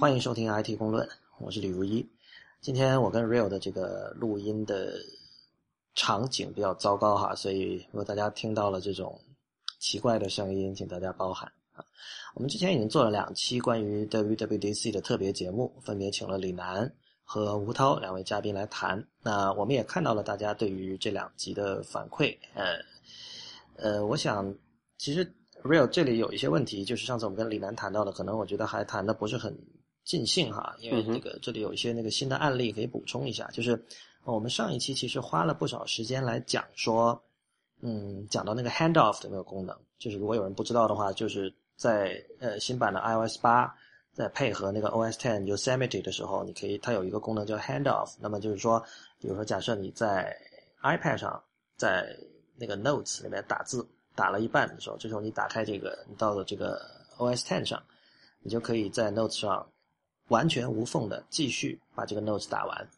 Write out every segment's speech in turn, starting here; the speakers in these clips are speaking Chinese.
欢迎收听 IT 公论，我是李如一。今天我跟 Real 的这个录音的场景比较糟糕哈，所以如果大家听到了这种奇怪的声音，请大家包涵啊。我们之前已经做了两期关于 WWDC 的特别节目，分别请了李楠和吴涛两位嘉宾来谈。那我们也看到了大家对于这两集的反馈，呃呃，我想其实 Real 这里有一些问题，就是上次我们跟李楠谈到的，可能我觉得还谈的不是很。尽兴哈，因为这个这里有一些那个新的案例可以补充一下，就是我们上一期其实花了不少时间来讲说，嗯，讲到那个 handoff 的那个功能，就是如果有人不知道的话，就是在呃新版的 iOS 八在配合那个 OS Ten Yosemite 的时候，你可以它有一个功能叫 handoff，那么就是说，比如说假设你在 iPad 上在那个 Notes 里面打字打了一半的时候，这时候你打开这个，你到了这个 OS Ten 上，你就可以在 Notes 上。完全无缝的继续把这个 notes 打完。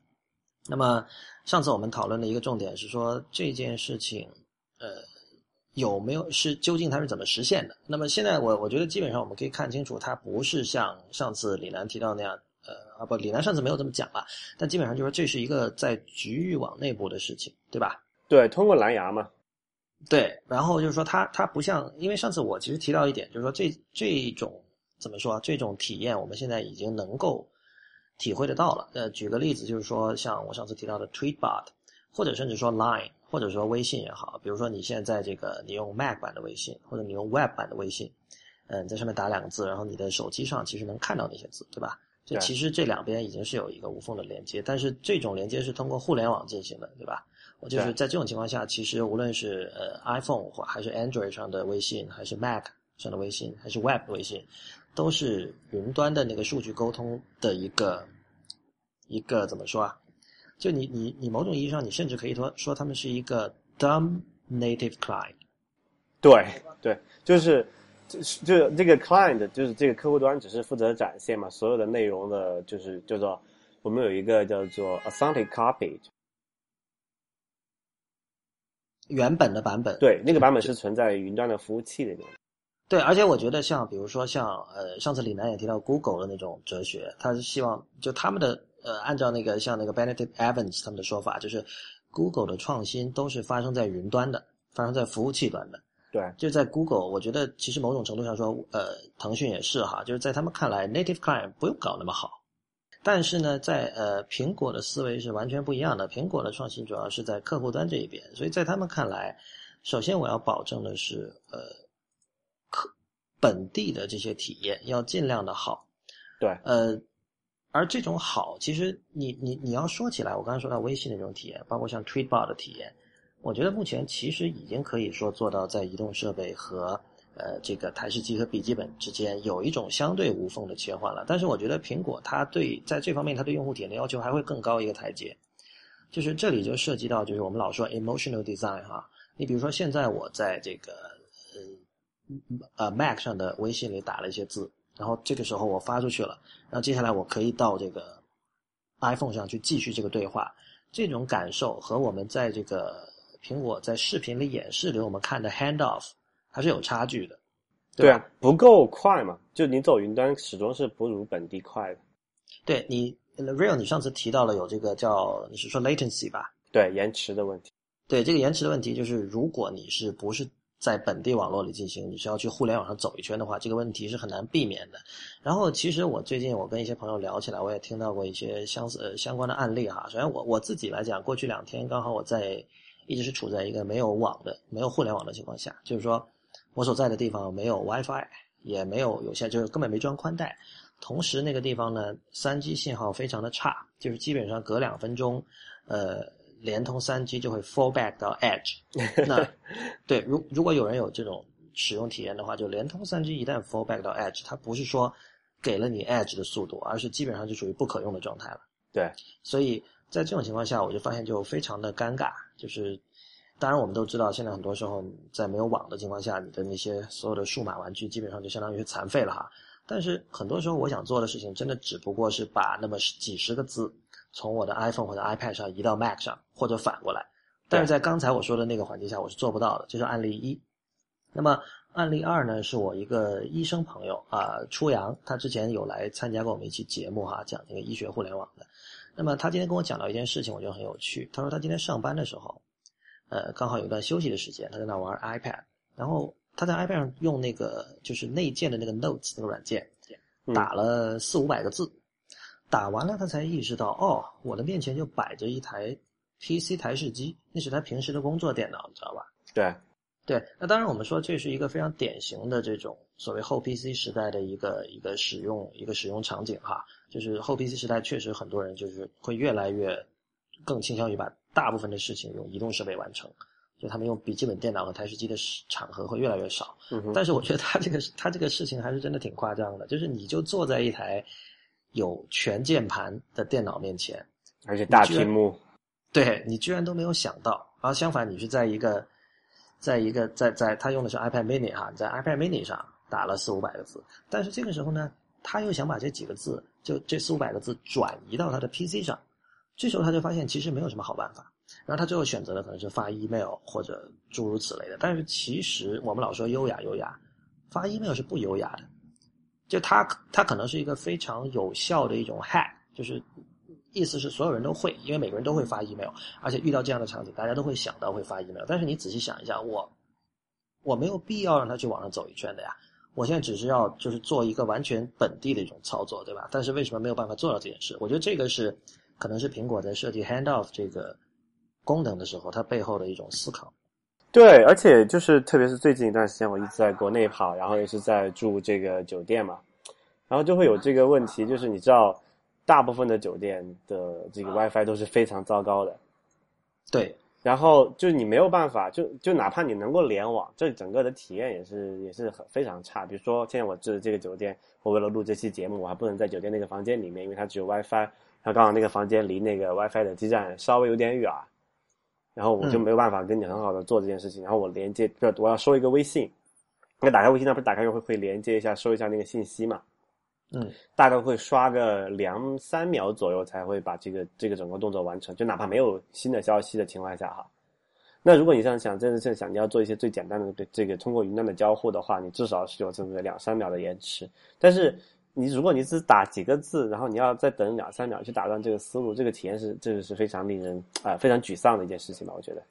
那么上次我们讨论的一个重点是说这件事情，呃，有没有是究竟它是怎么实现的？那么现在我我觉得基本上我们可以看清楚，它不是像上次李楠提到那样，呃啊不，李楠上次没有这么讲了，但基本上就是这是一个在局域网内部的事情，对吧？对，通过蓝牙嘛。对，然后就是说它它不像，因为上次我其实提到一点，就是说这这种。怎么说？这种体验我们现在已经能够体会得到了。呃，举个例子，就是说，像我上次提到的 Tweetbot，或者甚至说 Line，或者说微信也好。比如说，你现在这个你用 Mac 版的微信，或者你用 Web 版的微信，嗯，在上面打两个字，然后你的手机上其实能看到那些字，对吧？这其实这两边已经是有一个无缝的连接，但是这种连接是通过互联网进行的，对吧？我就是在这种情况下，其实无论是呃 iPhone 或还是 Android 上的微信，还是 Mac 上的微信，还是 Web 微信。都是云端的那个数据沟通的一个一个怎么说啊？就你你你某种意义上，你甚至可以说说他们是一个 dumb native client。对对，就是就是就这个 client 就是这个客户端只是负责展现嘛，所有的内容的就是叫做我们有一个叫做 authentic copy，原本的版本。对，那个版本是存在云端的服务器里面。对，而且我觉得像比如说像呃，上次李楠也提到 Google 的那种哲学，他是希望就他们的呃，按照那个像那个 Benedict Evans 他们的说法，就是 Google 的创新都是发生在云端的，发生在服务器端的。对，就在 Google，我觉得其实某种程度上说，呃，腾讯也是哈，就是在他们看来，native client 不用搞那么好。但是呢，在呃苹果的思维是完全不一样的，苹果的创新主要是在客户端这一边，所以在他们看来，首先我要保证的是呃。本地的这些体验要尽量的好，对，呃，而这种好，其实你你你要说起来，我刚才说到微信的这种体验，包括像 Tweetbot 的体验，我觉得目前其实已经可以说做到在移动设备和呃这个台式机和笔记本之间有一种相对无缝的切换了。但是我觉得苹果它对在这方面它对用户体验的要求还会更高一个台阶，就是这里就涉及到就是我们老说 emotional design 哈，你比如说现在我在这个。呃，Mac 上的微信里打了一些字，然后这个时候我发出去了，然后接下来我可以到这个 iPhone 上去继续这个对话。这种感受和我们在这个苹果在视频里演示给我们看的 Handoff 还是有差距的。对啊，不够快嘛？就你走云端始终是不如本地快的。对你，Real，你上次提到了有这个叫你是说 latency 吧？对，延迟的问题。对，这个延迟的问题就是，如果你是不是？在本地网络里进行，你是要去互联网上走一圈的话，这个问题是很难避免的。然后，其实我最近我跟一些朋友聊起来，我也听到过一些相似呃相关的案例哈。首先，我我自己来讲，过去两天刚好我在一直是处在一个没有网的、没有互联网的情况下，就是说我所在的地方没有 WiFi，也没有有线，就是根本没装宽带。同时，那个地方呢，三 G 信号非常的差，就是基本上隔两分钟，呃。联通三 G 就会 fall back 到 Edge，那对，如如果有人有这种使用体验的话，就联通三 G 一旦 fall back 到 Edge，它不是说给了你 Edge 的速度，而是基本上就属于不可用的状态了。对，所以在这种情况下，我就发现就非常的尴尬。就是，当然我们都知道，现在很多时候在没有网的情况下，你的那些所有的数码玩具基本上就相当于残废了哈。但是很多时候我想做的事情，真的只不过是把那么几十个字。从我的 iPhone 或者 iPad 上移到 Mac 上，或者反过来，但是在刚才我说的那个环境下，我是做不到的。这是案例一。那么案例二呢，是我一个医生朋友啊，初阳，他之前有来参加过我们一期节目哈，讲那个医学互联网的。那么他今天跟我讲到一件事情，我觉得很有趣。他说他今天上班的时候，呃，刚好有一段休息的时间，他在那玩 iPad，然后他在 iPad 上用那个就是内建的那个 Notes 那个软件，打了四五百个字，打完了他才意识到，哦，我的面前就摆着一台 PC 台式机，那是他平时的工作电脑，你知道吧？对。对，那当然，我们说这是一个非常典型的这种所谓后 PC 时代的一个一个使用一个使用场景哈，就是后 PC 时代确实很多人就是会越来越更倾向于把大部分的事情用移动设备完成，就他们用笔记本电脑和台式机的场合会越来越少。但是我觉得他这个他这个事情还是真的挺夸张的，就是你就坐在一台有全键盘的电脑面前，而且大屏幕，对你居然都没有想到，而相反你是在一个。在一个在在他用的是 iPad Mini 哈，在 iPad Mini 上打了四五百个字，但是这个时候呢，他又想把这几个字，就这四五百个字转移到他的 PC 上，这时候他就发现其实没有什么好办法，然后他最后选择的可能是发 email 或者诸如此类的，但是其实我们老说优雅优雅，发 email 是不优雅的，就他他可能是一个非常有效的一种 hack，就是。意思是所有人都会，因为每个人都会发 email，而且遇到这样的场景，大家都会想到会发 email。但是你仔细想一下，我我没有必要让他去网上走一圈的呀。我现在只是要就是做一个完全本地的一种操作，对吧？但是为什么没有办法做到这件事？我觉得这个是可能是苹果在设计 handoff 这个功能的时候，它背后的一种思考。对，而且就是特别是最近一段时间，我一直在国内跑，然后也是在住这个酒店嘛，然后就会有这个问题，就是你知道。大部分的酒店的这个 WiFi 都是非常糟糕的，对。然后就你没有办法，就就哪怕你能够联网，这整个的体验也是也是很非常差。比如说，现在我住的这个酒店，我为了录这期节目，我还不能在酒店那个房间里面，因为它只有 WiFi。它刚好那个房间离那个 WiFi 的基站稍微有点远，然后我就没有办法跟你很好的做这件事情。然后我连接，我要收一个微信，那打开微信，那不是打开又会会连接一下，收一下那个信息嘛？嗯，大概会刷个两三秒左右才会把这个这个整个动作完成，就哪怕没有新的消息的情况下哈。那如果你这样想，真的是想你要做一些最简单的这个通过云端的交互的话，你至少是有这么两三秒的延迟。但是你如果你只打几个字，然后你要再等两三秒去打断这个思路，这个体验是这个是非常令人啊非常沮丧的一件事情吧？我觉得。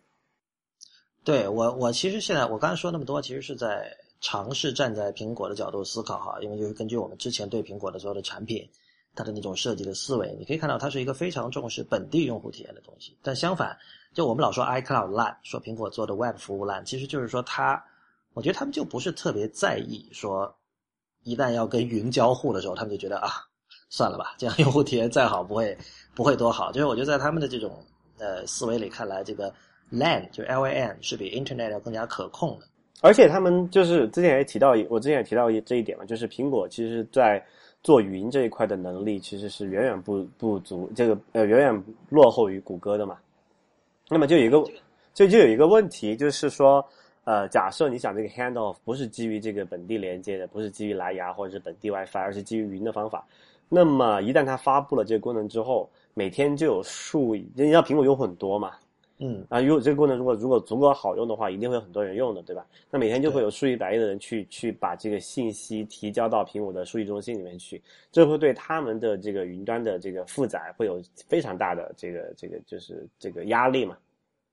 对我我其实现在我刚才说那么多，其实是在。尝试站在苹果的角度思考哈，因为就是根据我们之前对苹果的所有的产品，它的那种设计的思维，你可以看到它是一个非常重视本地用户体验的东西。但相反，就我们老说 iCloud 烂，说苹果做的 Web 服务烂，其实就是说它，我觉得他们就不是特别在意说，一旦要跟云交互的时候，他们就觉得啊，算了吧，这样 用户体验再好不会不会多好。就是我觉得在他们的这种呃思维里看来，这个 LAN 就 LAN 是比 Internet 要更加可控的。而且他们就是之前也提到，我之前也提到这一点嘛，就是苹果其实在做云这一块的能力其实是远远不不足，这个呃远远落后于谷歌的嘛。那么就有一个就就有一个问题，就是说，呃，假设你想这个 handoff 不是基于这个本地连接的，不是基于蓝牙或者是本地 WiFi，而是基于云的方法，那么一旦它发布了这个功能之后，每天就有数，你知道苹果用户很多嘛。嗯啊，如果这个功能如果如果足够好用的话，一定会有很多人用的，对吧？那每天就会有数以百亿的人去去把这个信息提交到苹果的数据中心里面去，这会对他们的这个云端的这个负载会有非常大的这个这个就是这个压力嘛。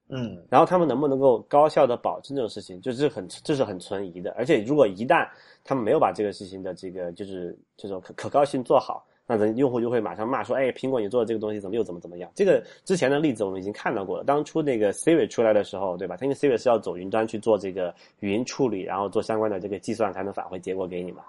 嗯，然后他们能不能够高效的保证这种事情，就是很这是很存疑的。而且如果一旦他们没有把这个事情的这个就是这种可可靠性做好。那人用户就会马上骂说：“哎，苹果你做的这个东西怎么又怎么怎么样？”这个之前的例子我们已经看到过了。当初那个 Siri 出来的时候，对吧？它因为 Siri 是要走云端去做这个语音处理，然后做相关的这个计算，才能返回结果给你嘛。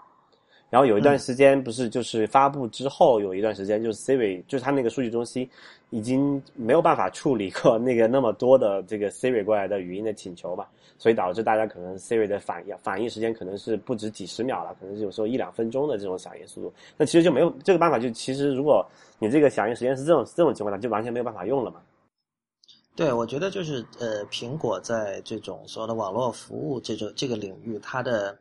然后有一段时间不是就是发布之后有一段时间，就是 Siri 就是它那个数据中心已经没有办法处理过那个那么多的这个 Siri 过来的语音的请求嘛。所以导致大家可能 Siri 的反应反应时间可能是不止几十秒了，可能是有时候一两分钟的这种响应速度。那其实就没有这个办法，就其实如果你这个响应时间是这种这种情况下，就完全没有办法用了嘛。对，我觉得就是呃，苹果在这种所有的网络服务这种这个领域，它的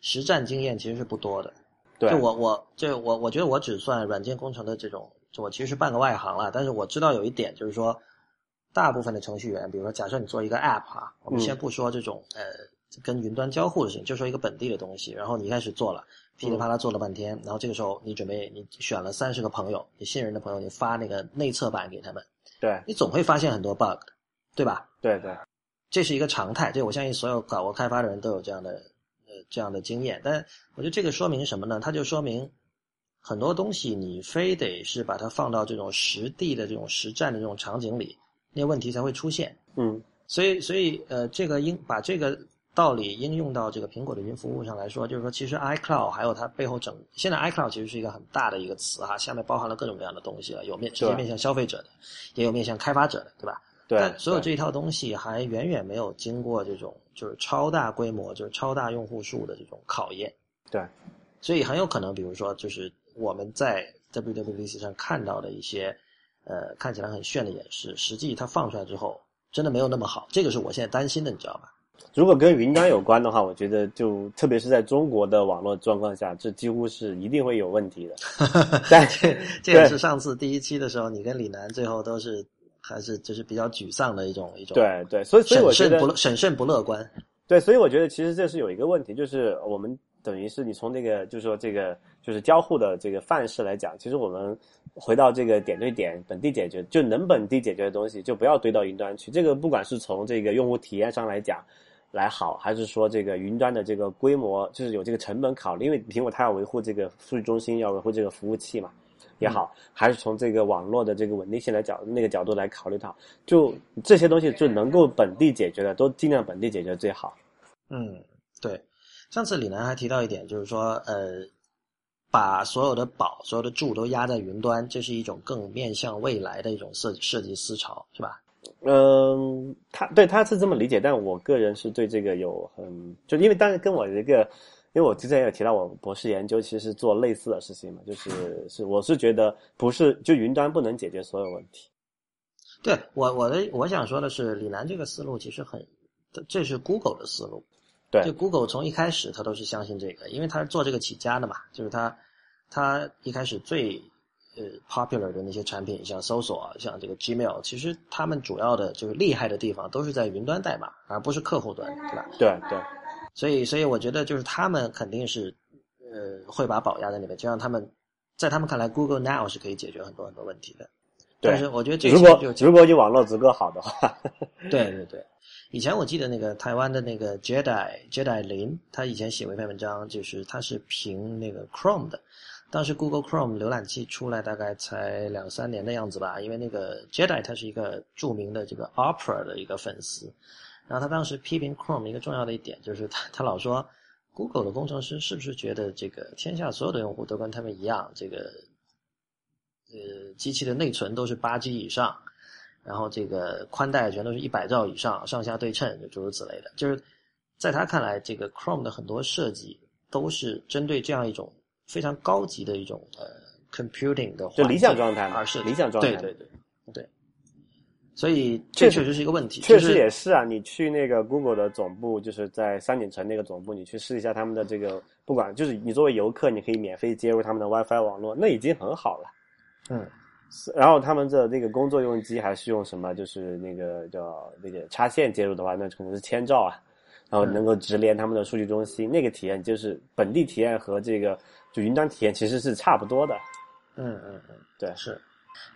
实战经验其实是不多的。对，就我我就我我觉得我只算软件工程的这种，就我其实是半个外行了。但是我知道有一点，就是说。大部分的程序员，比如说，假设你做一个 App 哈，我们先不说这种呃跟云端交互的事情，就说一个本地的东西，然后你一开始做了，噼里啪啦做了半天，然后这个时候你准备你选了三十个朋友，你信任的朋友，你发那个内测版给他们，对你总会发现很多 bug，对吧？对对，这是一个常态，这我相信所有搞过开发的人都有这样的呃这样的经验。但我觉得这个说明什么呢？它就说明很多东西你非得是把它放到这种实地的这种实战的这种场景里，那问题才会出现。嗯所以，所以呃，这个应把这个道理应用到这个苹果的云服务上来说，就是说，其实 iCloud 还有它背后整，现在 iCloud 其实是一个很大的一个词哈，下面包含了各种各样的东西了，有面直接面向消费者的，也有面向开发者的，对吧？对但，所有这一套东西还远远没有经过这种就是超大规模、就是超大用户数的这种考验，对所以很有可能，比如说，就是我们在 WWDC 上看到的一些呃看起来很炫的演示，实际它放出来之后，真的没有那么好，这个是我现在担心的，你知道吧？如果跟云端有关的话，我觉得就特别是在中国的网络状况下，这几乎是一定会有问题的。但这这也是上次第一期的时候，你跟李楠最后都是还是就是比较沮丧的一种一种对对，所以所以审我觉得慎不审慎不乐观。对，所以我觉得其实这是有一个问题，就是我们等于是你从这个就是说这个就是交互的这个范式来讲，其实我们回到这个点对点本地解决，就能本地解决的东西，就不要堆到云端去。这个不管是从这个用户体验上来讲。来好，还是说这个云端的这个规模，就是有这个成本考虑，因为苹果它要维护这个数据中心，要维护这个服务器嘛，也好，还是从这个网络的这个稳定性来角那个角度来考虑它，就这些东西就能够本地解决的，都尽量本地解决最好。嗯，对。上次李楠还提到一点，就是说，呃，把所有的宝、所有的柱都压在云端，这是一种更面向未来的一种设计设计思潮，是吧？嗯，他对他是这么理解，但我个人是对这个有很，就因为当然跟我一个，因为我之前有提到我博士研究其实是做类似的事情嘛，就是 是我是觉得不是就云端不能解决所有问题。对我我的我想说的是，李楠这个思路其实很，这是 Google 的思路。对就 Google 从一开始他都是相信这个，因为他是做这个起家的嘛，就是他他一开始最呃 popular 的那些产品，像搜索，像这个 Gmail，其实他们主要的就是厉害的地方都是在云端代码，而不是客户端，对吧？对对所以所以我觉得就是他们肯定是呃会把宝压在里面，就让他们在他们看来，Google Now 是可以解决很多很多问题的。对但是我觉得这如果如果你网络足够好的话，对对对，以前我记得那个台湾的那个 Jedi Jedi 林，他以前写过一篇文章，就是他是评那个 Chrome 的，当时 Google Chrome 浏览器出来大概才两三年的样子吧，因为那个 Jedi 他是一个著名的这个 Opera 的一个粉丝，然后他当时批评 Chrome 一个重要的一点就是他他老说 Google 的工程师是不是觉得这个天下所有的用户都跟他们一样，这个呃机器的内存都是八 G 以上。然后这个宽带全都是一百兆以上，上下对称，就诸如此类的。就是在他看来，这个 Chrome 的很多设计都是针对这样一种非常高级的一种呃 computing 的就理想状态嘛而是理想状态对对对对。所以这确实是一个问题，确实也是啊，你去那个 Google 的总部，就是在三点城那个总部，你去试一下他们的这个，不管就是你作为游客，你可以免费接入他们的 WiFi 网络，那已经很好了。嗯是然后他们的那个工作用机还是用什么？就是那个叫那个插线接入的话，那可能是千兆啊，然后能够直连他们的数据中心，那个体验就是本地体验和这个就云端体验其实是差不多的。嗯嗯嗯，对，是。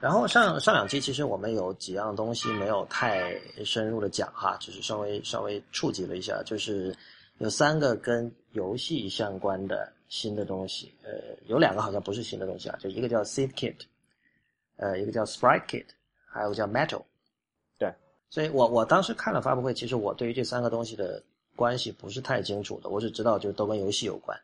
然后上上两期其实我们有几样东西没有太深入的讲哈，只是稍微稍微触及了一下，就是有三个跟游戏相关的新的东西，呃，有两个好像不是新的东西啊，就一个叫 Seed Kit，呃，一个叫 Sprite Kit，还有个叫 Metal。对，所以我我当时看了发布会，其实我对于这三个东西的关系不是太清楚的，我只知道就是都跟游戏有关。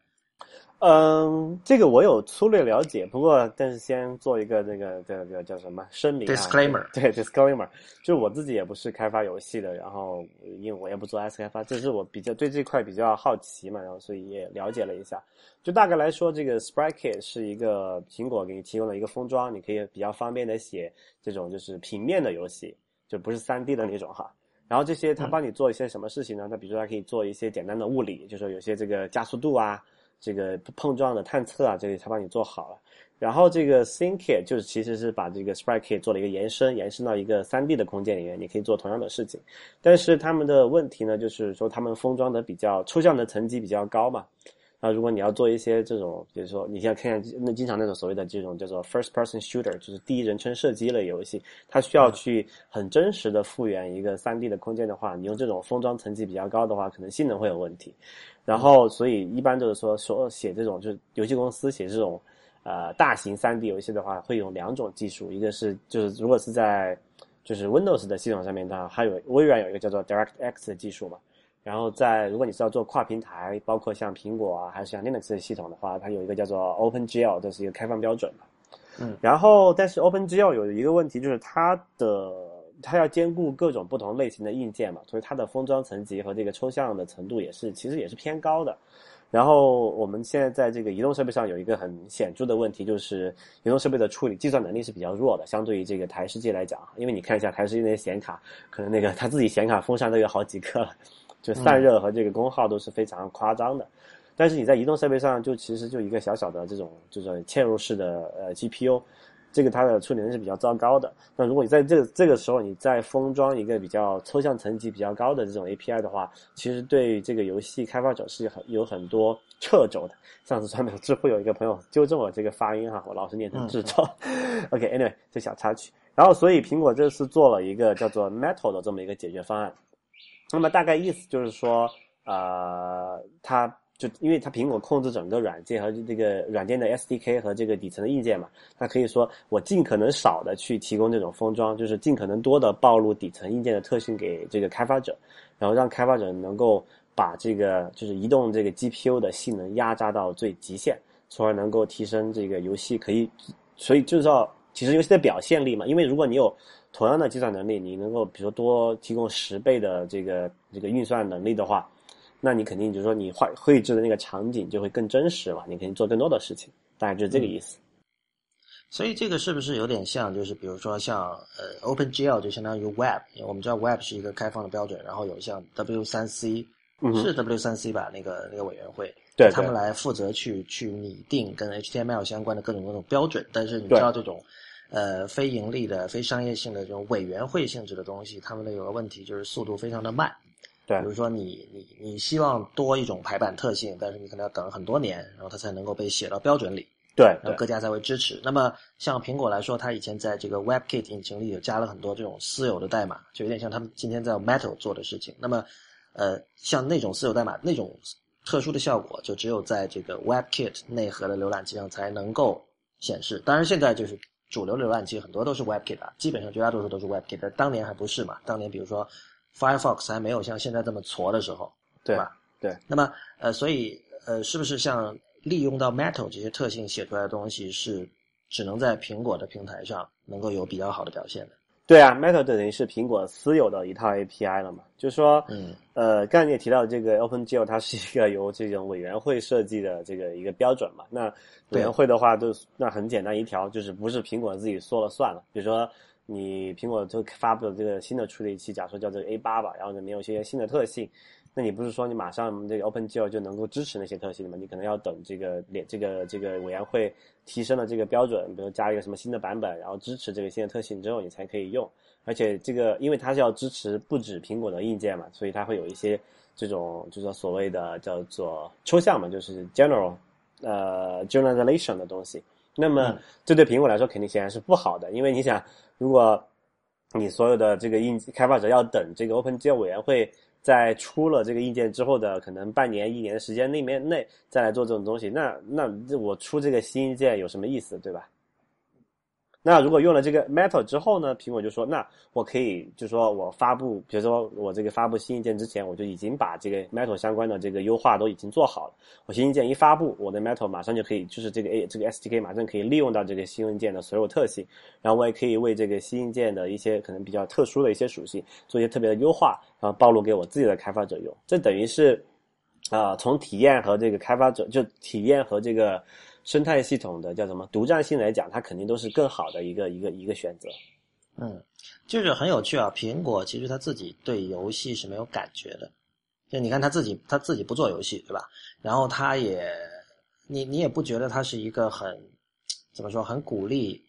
嗯，这个我有粗略了解，不过但是先做一个那个这个叫什么声明啊 Disclaimer 对 disclaimer，就是我自己也不是开发游戏的，然后因为我也不做 S 开发，这是我比较对这块比较好奇嘛，然后所以也了解了一下。就大概来说，这个 Sprite Kit 是一个苹果给你提供的一个封装，你可以比较方便的写这种就是平面的游戏，就不是三 D 的那种哈。然后这些它帮你做一些什么事情呢？它比如说它可以做一些简单的物理，就是说有些这个加速度啊。这个碰撞的探测啊，这里它帮你做好了。然后这个 SynKit 就是其实是把这个 SpriteKit 做了一个延伸，延伸到一个 3D 的空间里面，你可以做同样的事情。但是他们的问题呢，就是说他们封装的比较抽象的层级比较高嘛。那如果你要做一些这种，比如说你现在看见那经常那种所谓的这种叫做 first person shooter，就是第一人称射击类游戏，它需要去很真实的复原一个三 D 的空间的话，你用这种封装层级比较高的话，可能性能会有问题。然后所以一般就是说说写这种就是游戏公司写这种。呃，大型三 D 游戏的话，会用两种技术，一个是就是如果是在就是 Windows 的系统上面的话，还有微软有一个叫做 DirectX 的技术嘛。然后在如果你是要做跨平台，包括像苹果啊，还是像 Linux 的系统的话，它有一个叫做 OpenGL，这是一个开放标准嘛。嗯。然后，但是 OpenGL 有一个问题，就是它的它要兼顾各种不同类型的硬件嘛，所以它的封装层级和这个抽象的程度也是其实也是偏高的。然后我们现在在这个移动设备上有一个很显著的问题，就是移动设备的处理计算能力是比较弱的，相对于这个台式机来讲，因为你看一下台式机那些显卡，可能那个它自己显卡封上都有好几个了，就散热和这个功耗都是非常夸张的。但是你在移动设备上，就其实就一个小小的这种就是嵌入式的呃 GPU。这个它的处理能力是比较糟糕的。那如果你在这个这个时候，你再封装一个比较抽象层级比较高的这种 API 的话，其实对这个游戏开发者是很有很多掣肘的。上次专门知乎有一个朋友纠正我这个发音哈，我老是念成制造。OK，Anyway，这小插曲。然后，所以苹果这次做了一个叫做 Metal 的这么一个解决方案。那么大概意思就是说，呃，它。就因为它苹果控制整个软件和这个软件的 SDK 和这个底层的硬件嘛，它可以说我尽可能少的去提供这种封装，就是尽可能多的暴露底层硬件的特性给这个开发者，然后让开发者能够把这个就是移动这个 GPU 的性能压榨到最极限，从而能够提升这个游戏可以，所以就是要要提升游戏的表现力嘛。因为如果你有同样的计算能力，你能够比如说多提供十倍的这个这个运算能力的话。那你肯定就是说，你画绘制的那个场景就会更真实嘛？你肯定做更多的事情，大概就是这个意思。所以这个是不是有点像，就是比如说像呃，OpenGL 就相当于 Web，因为我们知道 Web 是一个开放的标准，然后有像 W3C，是 W3C 吧？那个那个委员会，对他们来负责去去拟定跟 HTML 相关的各种各种标准。但是你知道这种呃非盈利的、非商业性的这种委员会性质的东西，他们的有个问题就是速度非常的慢。对，比如说你你你希望多一种排版特性，但是你可能要等很多年，然后它才能够被写到标准里，对，然后各家才会支持。那么像苹果来说，它以前在这个 WebKit 引擎里有加了很多这种私有的代码，就有点像他们今天在 Metal 做的事情。那么，呃，像那种私有代码那种特殊的效果，就只有在这个 WebKit 内核的浏览器上才能够显示。当然，现在就是主流浏览器很多都是 WebKit 啊，基本上绝大多数都是 WebKit，当年还不是嘛？当年比如说。Firefox 还没有像现在这么矬的时候，对吧？对。那么，呃，所以，呃，是不是像利用到 Metal 这些特性写出来的东西，是只能在苹果的平台上能够有比较好的表现的？对啊，Metal 等于是苹果私有的一套 API 了嘛？就是说，嗯，呃，刚才你也提到这个 OpenGL，它是一个由这种委员会设计的这个一个标准嘛？那委员会的话，就那很简单一条，就是不是苹果自己说了算了，比如说。你苹果就发布了这个新的处理器，假设叫这个 A 八吧，然后里面有些新的特性，那你不是说你马上这个 OpenGL 就能够支持那些特性的吗？你可能要等这个联这个这个委员会提升了这个标准，比如加一个什么新的版本，然后支持这个新的特性之后，你才可以用。而且这个因为它是要支持不止苹果的硬件嘛，所以它会有一些这种就是说所谓的叫做抽象嘛，就是 general 呃 generalization 的东西。那么这对苹果来说肯定显然是不好的，因为你想。如果你所有的这个硬开发者要等这个 OpenGL 委员会在出了这个硬件之后的可能半年、一年的时间里面内再来做这种东西，那那我出这个新硬件有什么意思，对吧？那如果用了这个 Metal 之后呢？苹果就说，那我可以，就说我发布，比如说我这个发布新硬件之前，我就已经把这个 Metal 相关的这个优化都已经做好了。我新硬件一发布，我的 Metal 马上就可以，就是这个 A 这个 SDK 马上可以利用到这个新硬件的所有特性，然后我也可以为这个新硬件的一些可能比较特殊的一些属性做一些特别的优化，然后暴露给我自己的开发者用。这等于是，啊，从体验和这个开发者就体验和这个。生态系统的叫什么独占性来讲，它肯定都是更好的一个一个一个选择。嗯，就是很有趣啊。苹果其实他自己对游戏是没有感觉的，就你看他自己他自己不做游戏，对吧？然后他也，你你也不觉得他是一个很怎么说，很鼓励，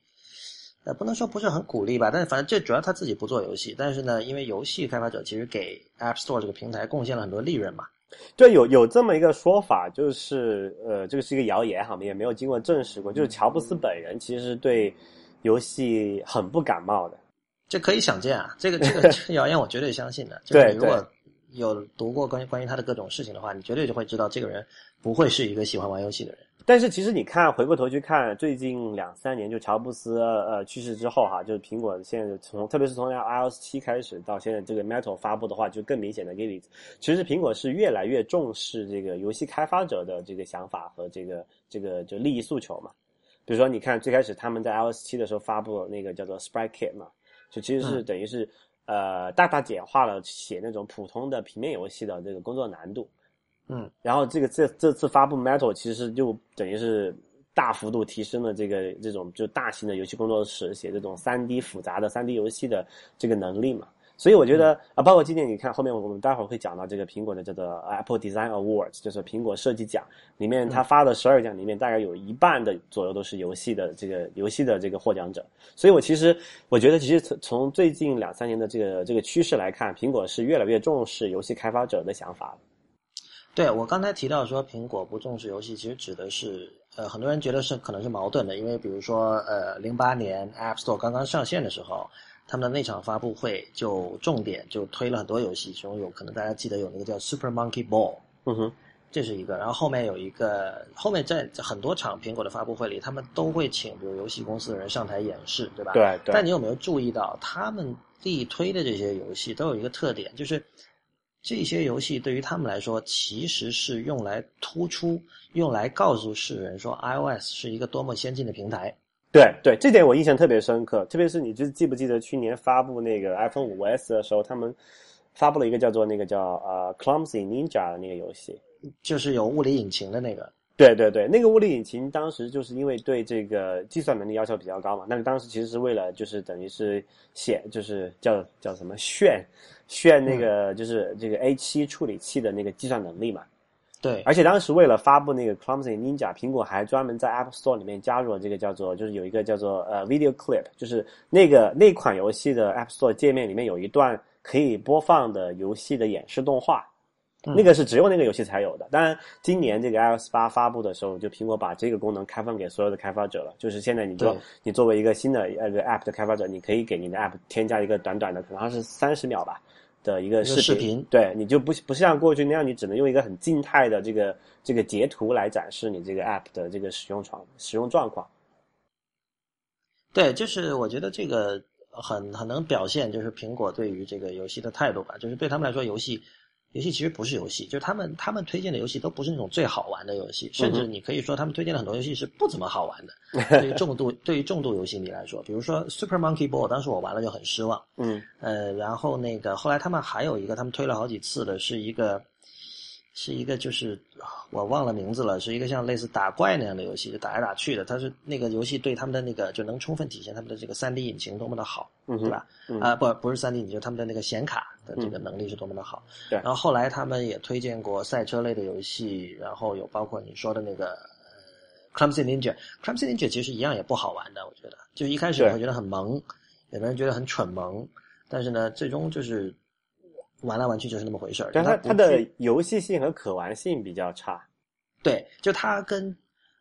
呃，不能说不是很鼓励吧，但是反正这主要他自己不做游戏，但是呢，因为游戏开发者其实给 App Store 这个平台贡献了很多利润嘛。对，有有这么一个说法，就是呃，这个是一个谣言哈，也没有经过证实过，就是乔布斯本人其实对游戏很不感冒的。这可以想见啊，这个这个这个谣言我绝对相信的。对，如果有读过关于关于他的各种事情的话，你绝对就会知道这个人不会是一个喜欢玩游戏的人。但是其实你看，回过头去看，最近两三年，就乔布斯呃去世之后哈，就是苹果现在从特别是从 iOS 七开始到现在这个 Metal 发布的话，就更明显的给你，其实苹果是越来越重视这个游戏开发者的这个想法和这个这个就利益诉求嘛。比如说，你看最开始他们在 iOS 七的时候发布那个叫做 Sprite Kit 嘛，就其实是等于是呃大大简化了写那种普通的平面游戏的这个工作难度。嗯，然后这个这这次发布 Metal 其实就等于是大幅度提升了这个这种就大型的游戏工作室写这种三 D 复杂的三 D 游戏的这个能力嘛。所以我觉得啊，包括今年你看后面我们待会儿会讲到这个苹果的叫做 Apple Design Awards，就是苹果设计奖里面，他发的十二奖里面大概有一半的左右都是游戏的这个游戏的这个获奖者。所以我其实我觉得，其实从从最近两三年的这个这个趋势来看，苹果是越来越重视游戏开发者的想法。对我刚才提到说苹果不重视游戏，其实指的是呃很多人觉得是可能是矛盾的，因为比如说呃零八年 App Store 刚刚上线的时候，他们的那场发布会就重点就推了很多游戏，其中有可能大家记得有那个叫 Super Monkey Ball，嗯哼，这是一个，然后后面有一个后面在很多场苹果的发布会里，他们都会请比如游戏公司的人上台演示，对吧？对对。但你有没有注意到他们力推的这些游戏都有一个特点，就是。这些游戏对于他们来说，其实是用来突出、用来告诉世人说，iOS 是一个多么先进的平台。对对，这点我印象特别深刻。特别是你就记不记得去年发布那个 iPhone 五 S 的时候，他们发布了一个叫做那个叫呃 Clumsy Ninja 的那个游戏，就是有物理引擎的那个。对对对，那个物理引擎当时就是因为对这个计算能力要求比较高嘛，但是当时其实是为了就是等于是显就是叫叫什么炫炫那个就是这个 A 七处理器的那个计算能力嘛。对，而且当时为了发布那个 Clumsy Ninja，苹果还专门在 App Store 里面加入了这个叫做就是有一个叫做呃 Video Clip，就是那个那款游戏的 App Store 界面里面有一段可以播放的游戏的演示动画。那个是只有那个游戏才有的。当然，今年这个 iOS 八发布的时候，就苹果把这个功能开放给所有的开发者了。就是现在，你就你作为一个新的呃 App 的开发者，你可以给你的 App 添加一个短短的，可能是三十秒吧的一个视频。对，你就不不像过去那样，你只能用一个很静态的这个这个截图来展示你这个 App 的这个使用状使用状况。对，就是我觉得这个很很能表现，就是苹果对于这个游戏的态度吧。就是对他们来说，游戏。游戏其实不是游戏，就是他们他们推荐的游戏都不是那种最好玩的游戏，甚至你可以说他们推荐的很多游戏是不怎么好玩的。对于重度对于重度游戏迷来说，比如说 Super Monkey Ball，当时我玩了就很失望。嗯，呃，然后那个后来他们还有一个他们推了好几次的是一个。是一个就是我忘了名字了，是一个像类似打怪那样的游戏，就打来打去的。它是那个游戏对他们的那个就能充分体现他们的这个三 D 引擎多么的好，对吧？啊，不，不是三 D 引擎，他们的那个显卡的这个能力是多么的好。对。然后后来他们也推荐过赛车类的游戏，然后有包括你说的那个 Clumsy Ninja，Clumsy Ninja 其实一样也不好玩的，我觉得。就一开始会觉得很萌，有的人觉得很蠢萌，但是呢，最终就是。玩来玩去就是那么回事儿，但它它的游戏性和可玩性比较差。对，就它跟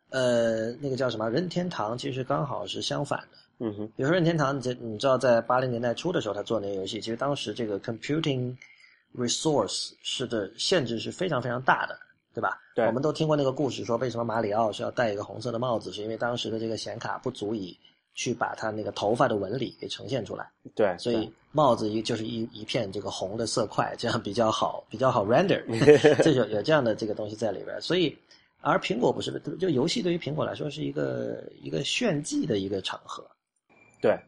呃那个叫什么任天堂其实刚好是相反的。嗯哼，比如说任天堂，你你知道在八零年代初的时候，他做那个游戏，其实当时这个 computing resource 是的限制是非常非常大的，对吧？对，我们都听过那个故事，说为什么马里奥是要戴一个红色的帽子，是因为当时的这个显卡不足以。去把它那个头发的纹理给呈现出来，对，所以帽子一就是一一片这个红的色块，这样比较好，比较好 render，这就有这样的这个东西在里边。所以，而苹果不是，就游戏对于苹果来说是一个一个炫技的一个场合，对，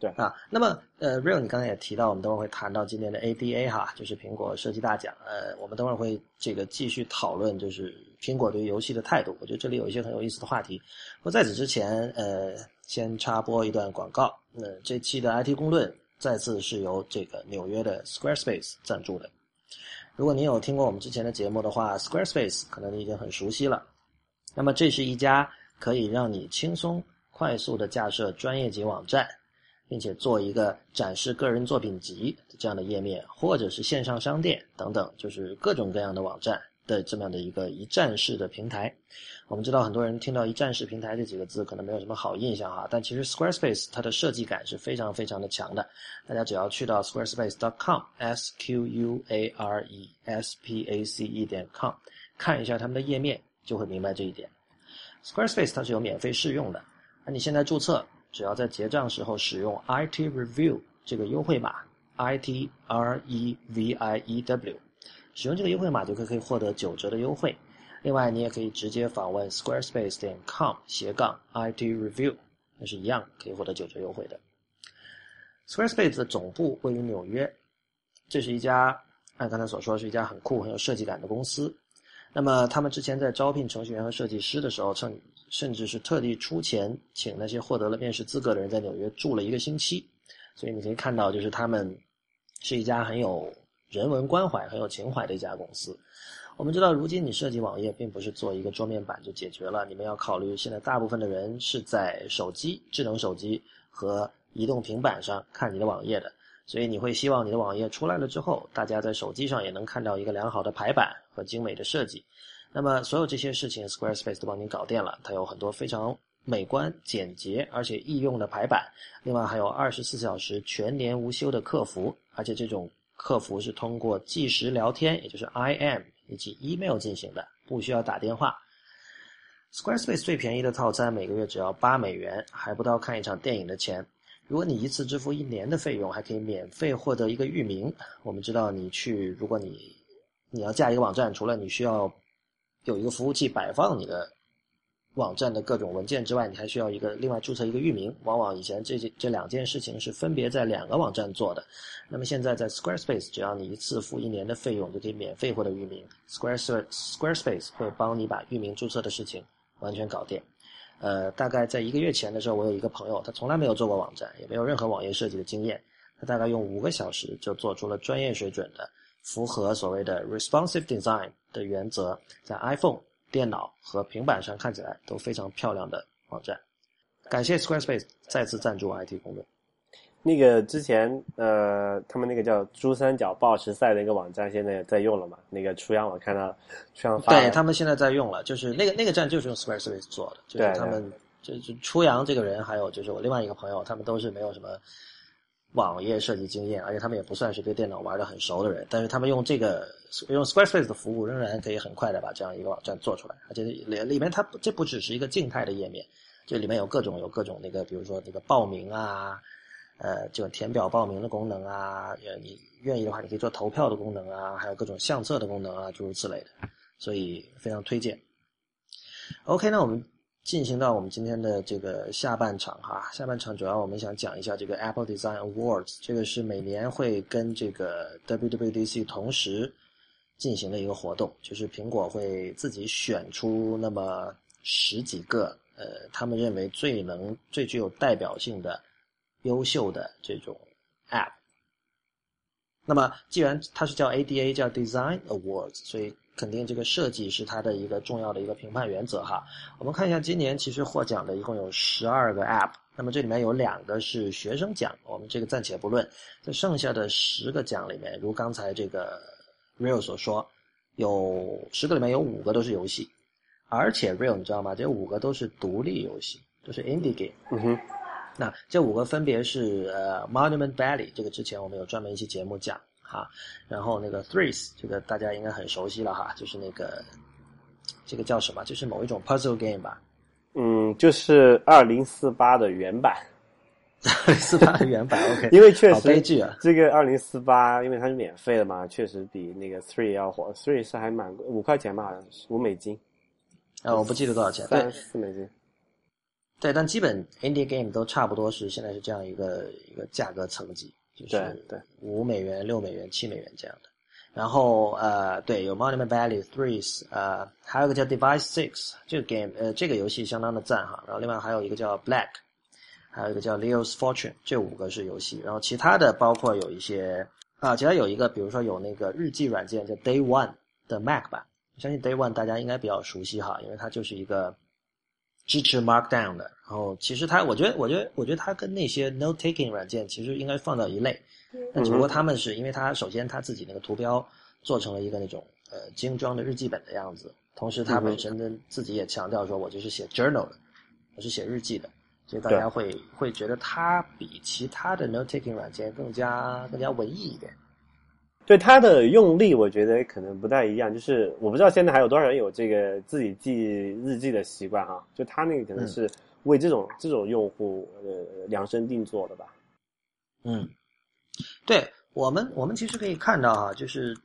对啊。那么，呃，Real，你刚才也提到，我们等会儿会谈到今年的 ADA 哈，就是苹果设计大奖。呃，我们等会儿会这个继续讨论，就是苹果对于游戏的态度。我觉得这里有一些很有意思的话题。不过在此之前，呃。先插播一段广告。那这期的 IT 公论再次是由这个纽约的 Squarespace 赞助的。如果您有听过我们之前的节目的话，Squarespace 可能你已经很熟悉了。那么这是一家可以让你轻松快速的架设专业级网站，并且做一个展示个人作品集这样的页面，或者是线上商店等等，就是各种各样的网站的这么样的一个一站式的平台。我们知道很多人听到“一站式平台”这几个字可能没有什么好印象哈，但其实 Squarespace 它的设计感是非常非常的强的。大家只要去到 squarespace.com，s q u a r e s p a c e 点 com，看一下他们的页面，就会明白这一点。Squarespace 它是有免费试用的，那你现在注册，只要在结账时候使用 IT Review 这个优惠码，I T R E V I E W，使用这个优惠码就可以获得九折的优惠。另外，你也可以直接访问 squarespace 点 com 斜杠 IT Review，那是一样可以获得九折优惠的。Squarespace 的总部位于纽约，这是一家按刚才所说是一家很酷很有设计感的公司。那么他们之前在招聘程序员和设计师的时候，甚甚至是特地出钱请那些获得了面试资格的人在纽约住了一个星期。所以你可以看到，就是他们是一家很有人文关怀、很有情怀的一家公司。我们知道，如今你设计网页并不是做一个桌面板就解决了，你们要考虑现在大部分的人是在手机、智能手机和移动平板上看你的网页的，所以你会希望你的网页出来了之后，大家在手机上也能看到一个良好的排版和精美的设计。那么，所有这些事情，Squarespace 都帮你搞定了。它有很多非常美观、简洁而且易用的排版，另外还有二十四小时全年无休的客服，而且这种客服是通过即时聊天，也就是 IM。以及 email 进行的，不需要打电话。Squarespace 最便宜的套餐每个月只要八美元，还不到看一场电影的钱。如果你一次支付一年的费用，还可以免费获得一个域名。我们知道你去，如果你你要架一个网站，除了你需要有一个服务器摆放你的。网站的各种文件之外，你还需要一个另外注册一个域名。往往以前这这两件事情是分别在两个网站做的。那么现在在 Squarespace，只要你一次付一年的费用，就可以免费获得域名。Squarespace Squarespace 会帮你把域名注册的事情完全搞定。呃，大概在一个月前的时候，我有一个朋友，他从来没有做过网站，也没有任何网页设计的经验，他大概用五个小时就做出了专业水准的、符合所谓的 responsive design 的原则，在 iPhone。电脑和平板上看起来都非常漂亮的网站，感谢 Squarespace 再次赞助 IT 公论。那个之前呃，他们那个叫珠三角报时赛的一个网站，现在在用了嘛？那个初阳我看到初阳发，对他们现在在用了，就是那个那个站就是用 Squarespace 做的，就是他们就是初阳这个人，还有就是我另外一个朋友，他们都是没有什么。网页设计经验，而且他们也不算是对电脑玩的很熟的人，但是他们用这个用 Squarespace 的服务，仍然可以很快的把这样一个网站做出来。而且里里面它这不只是一个静态的页面，这里面有各种有各种那个，比如说那个报名啊，呃，就填表报名的功能啊，呃，你愿意的话，你可以做投票的功能啊，还有各种相册的功能啊，诸如此类的，所以非常推荐。OK，那我们。进行到我们今天的这个下半场哈，下半场主要我们想讲一下这个 Apple Design Awards，这个是每年会跟这个 WWDC 同时进行的一个活动，就是苹果会自己选出那么十几个呃，他们认为最能、最具有代表性的、优秀的这种 App。那么既然它是叫 ADA，叫 Design Awards，所以。肯定这个设计是它的一个重要的一个评判原则哈。我们看一下今年其实获奖的一共有十二个 App，那么这里面有两个是学生奖，我们这个暂且不论。在剩下的十个奖里面，如刚才这个 Real 所说，有十个里面有五个都是游戏，而且 Real 你知道吗？这五个都是独立游戏，都是 Indie Game。嗯哼。那这五个分别是呃 Monument Valley，这个之前我们有专门一期节目讲。哈，然后那个 Threes 这个大家应该很熟悉了哈，就是那个这个叫什么？就是某一种 puzzle game 吧？嗯，就是二零四八的原版。二零四八的原版，OK。因为确实悲剧啊，这个二零四八因为它是免费的嘛，确实比那个 Three 要火。Three 是还蛮五块钱吧，好像是五美金。啊，我不记得多少钱，三四美金。对，但基本 indie game 都差不多是现在是这样一个一个价格层级。就是对五美元、六美元、七美元这样的，然后呃，对，有 Monument Valley、Threes，呃，还有个叫 Device Six 这个 game，呃，这个游戏相当的赞哈。然后另外还有一个叫 Black，还有一个叫 Leo's Fortune，这五个是游戏。然后其他的包括有一些啊，其他有一个，比如说有那个日记软件叫 Day One 的 Mac 版，相信 Day One 大家应该比较熟悉哈，因为它就是一个支持 Markdown 的。然后其实它，我觉得，我觉得，我觉得它跟那些 Note Taking 软件其实应该放到一类。那只不过他们是因为它首先它自己那个图标做成了一个那种呃精装的日记本的样子，同时它本身的自己也强调说我就是写 journal 的，我是写日记的，所以大家会会觉得它比其他的 Note Taking 软件更加更加文艺一点。对它的用力，我觉得可能不太一样。就是我不知道现在还有多少人有这个自己记日记的习惯啊？就它那个可能是为这种这种用户呃量身定做的吧。嗯，对我们我们其实可以看到哈，就是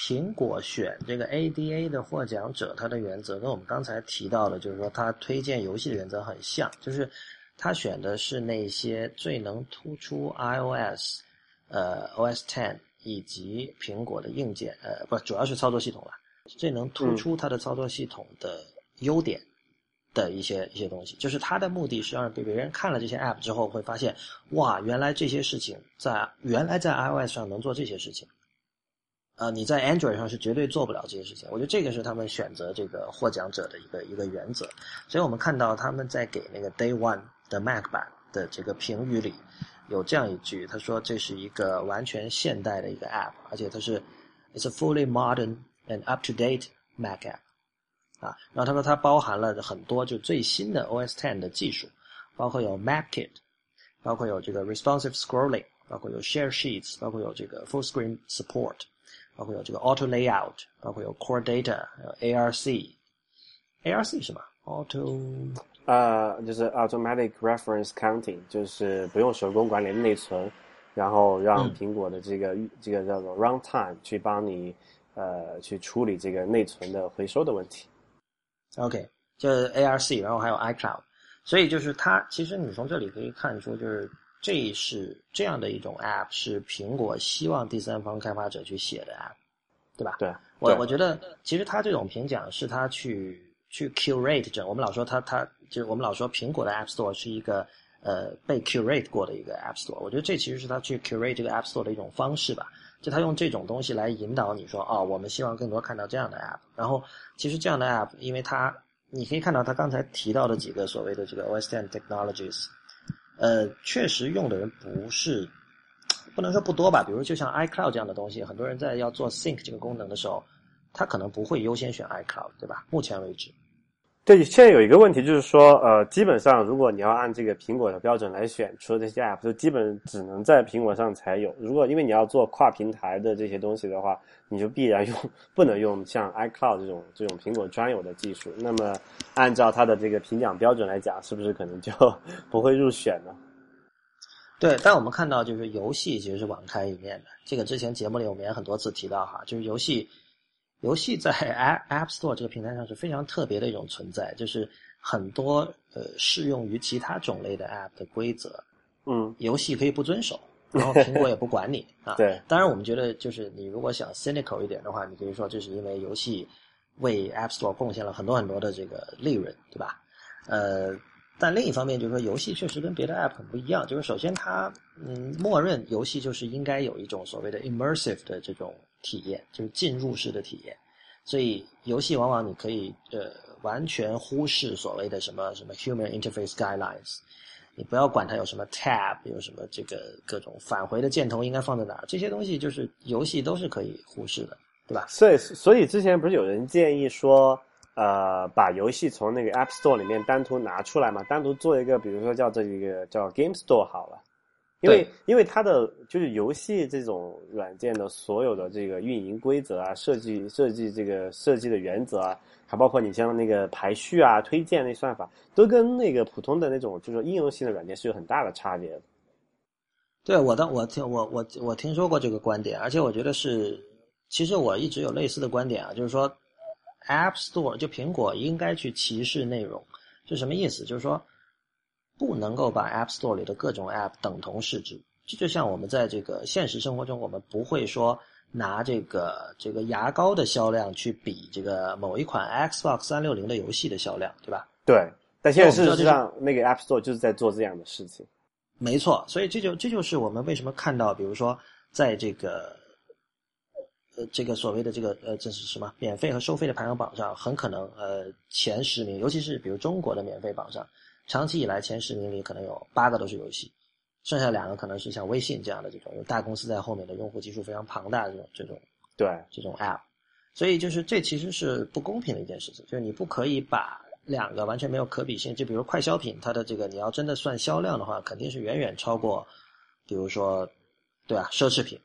苹果选这个 ADA 的获奖者，它的原则跟我们刚才提到的，就是说它推荐游戏的原则很像，就是它选的是那些最能突出 iOS 呃 OS Ten。以及苹果的硬件，呃，不，主要是操作系统了，最能突出它的操作系统的优点的一些一些东西，就是它的目的是让别人看了这些 App 之后会发现，哇，原来这些事情在原来在 iOS 上能做这些事情，呃，你在 Android 上是绝对做不了这些事情。我觉得这个是他们选择这个获奖者的一个一个原则。所以我们看到他们在给那个 Day One 的 Mac 版的这个评语里。有这样一句，他说这是一个完全现代的一个 App，而且它是 It's a fully modern and up-to-date Mac App，啊，然后他说它包含了很多就最新的 OS Ten 的技术，包括有 Map Kit，包括有这个 Responsive Scrolling，包括有 Share Sheets，包括有这个 Full Screen Support，包括有这个 Auto Layout，包括有 Core Data，还有 ARC，ARC 是吗？Auto 呃，就是 automatic reference counting，就是不用手工管理内存，然后让苹果的这个这个叫做 runtime 去帮你呃去处理这个内存的回收的问题。OK，就是 ARC，然后还有 iCloud，所以就是它其实你从这里可以看出，就是这是这样的一种 App，是苹果希望第三方开发者去写的 App，对吧？对，我我觉得其实它这种评奖是他去去 curate 整，我们老说他他。就是我们老说苹果的 App Store 是一个呃被 curate 过的一个 App Store，我觉得这其实是他去 curate 这个 App Store 的一种方式吧。就他用这种东西来引导你说，哦，我们希望更多看到这样的 App。然后其实这样的 App，因为它你可以看到他刚才提到的几个所谓的这个 OS Ten Technologies，呃，确实用的人不是不能说不多吧。比如就像 iCloud 这样的东西，很多人在要做 Sync 这个功能的时候，他可能不会优先选 iCloud，对吧？目前为止。对，现在有一个问题就是说，呃，基本上如果你要按这个苹果的标准来选，除了这些 app，就基本只能在苹果上才有。如果因为你要做跨平台的这些东西的话，你就必然用不能用像 iCloud 这种这种苹果专有的技术。那么按照它的这个评奖标准来讲，是不是可能就 不会入选呢？对，但我们看到就是游戏其实是网开一面的。这个之前节目里我们也很多次提到哈，就是游戏。游戏在 App Store 这个平台上是非常特别的一种存在，就是很多呃适用于其他种类的 App 的规则，嗯，游戏可以不遵守，然后苹果也不管你啊。对，当然我们觉得就是你如果想 cynical 一点的话，你可以说这是因为游戏为 App Store 贡献了很多很多的这个利润，对吧？呃，但另一方面就是说游戏确实跟别的 App 很不一样，就是首先它嗯默认游戏就是应该有一种所谓的 immersive 的这种。体验就是进入式的体验，所以游戏往往你可以呃完全忽视所谓的什么什么 human interface guidelines，你不要管它有什么 tab，有什么这个各种返回的箭头应该放在哪儿，这些东西就是游戏都是可以忽视的，对吧？所以所以之前不是有人建议说，呃，把游戏从那个 App Store 里面单独拿出来嘛，单独做一个，比如说叫这一个叫 Game Store 好了。因为因为它的就是游戏这种软件的所有的这个运营规则啊，设计设计这个设计的原则啊，还包括你像那个排序啊、推荐那算法，都跟那个普通的那种就是应用性的软件是有很大的差别的。对，我的我听我我我听说过这个观点，而且我觉得是，其实我一直有类似的观点啊，就是说，App Store 就苹果应该去歧视内容，是什么意思？就是说。不能够把 App Store 里的各种 App 等同市值，这就像我们在这个现实生活中，我们不会说拿这个这个牙膏的销量去比这个某一款 Xbox 三六零的游戏的销量，对吧？对。但现在事实上，那个 App Store 就是在做这样的事情。没错，所以这就这就是我们为什么看到，比如说在这个呃这个所谓的这个呃这是什么免费和收费的排行榜上，很可能呃前十名，尤其是比如中国的免费榜上，长期以来前十名里可能有八个都是游戏，剩下两个可能是像微信这样的这种有大公司在后面的用户基数非常庞大的这种这种对这种 app，所以就是这其实是不公平的一件事情，就是你不可以把两个完全没有可比性，就比如快消品，它的这个你要真的算销量的话，肯定是远远超过，比如说，对吧？奢侈品，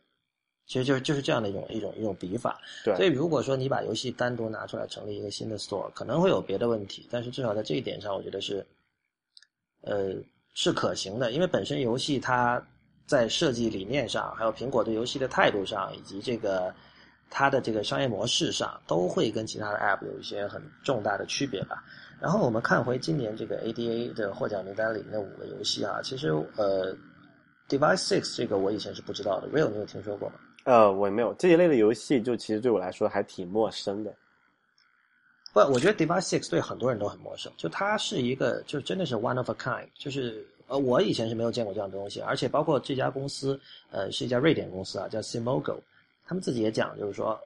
其实就是就是这样的一种一种一种比法。对，所以如果说你把游戏单独拿出来成立一个新的 store，可能会有别的问题，但是至少在这一点上，我觉得是，呃，是可行的，因为本身游戏它在设计理念上，还有苹果对游戏的态度上，以及这个它的这个商业模式上，都会跟其他的 app 有一些很重大的区别吧。然后我们看回今年这个 ADA 的获奖名单里面的五个游戏啊，其实呃，Device Six 这个我以前是不知道的，Real 你有听说过吗？呃，我没有这一类的游戏，就其实对我来说还挺陌生的。不，我觉得 Device Six 对很多人都很陌生，就它是一个，就真的是 one of a kind，就是呃，我以前是没有见过这样的东西，而且包括这家公司，呃，是一家瑞典公司啊，叫 Simogo，他们自己也讲，就是说，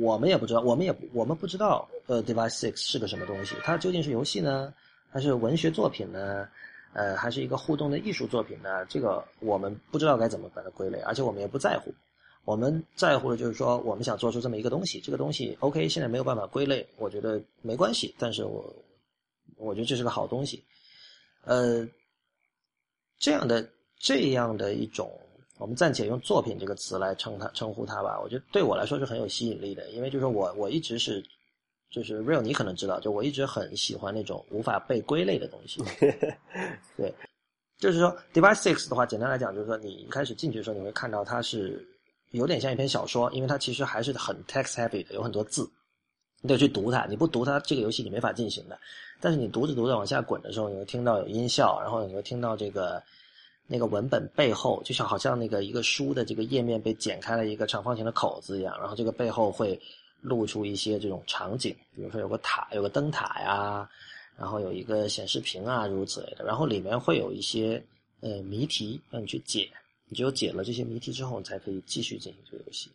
我们也不知道，我们也我们不知道，呃，Device Six 是个什么东西，它究竟是游戏呢，还是文学作品呢？呃，还是一个互动的艺术作品呢？这个我们不知道该怎么把它归类，而且我们也不在乎。我们在乎的就是说，我们想做出这么一个东西，这个东西 OK，现在没有办法归类，我觉得没关系。但是我我觉得这是个好东西，呃，这样的这样的一种，我们暂且用作品这个词来称它称呼它吧。我觉得对我来说是很有吸引力的，因为就是我我一直是就是 real，你可能知道，就我一直很喜欢那种无法被归类的东西。对，就是说 device six 的话，简单来讲就是说，你一开始进去的时候，你会看到它是。有点像一篇小说，因为它其实还是很 text heavy 的，有很多字，你得去读它。你不读它，这个游戏你没法进行的。但是你读着读着往下滚的时候，你会听到有音效，然后你会听到这个那个文本背后，就像好像那个一个书的这个页面被剪开了一个长方形的口子一样，然后这个背后会露出一些这种场景，比如说有个塔，有个灯塔呀，然后有一个显示屏啊，如此类的。然后里面会有一些呃谜题让你去解。你只有解了这些谜题之后，你才可以继续进行这个游戏。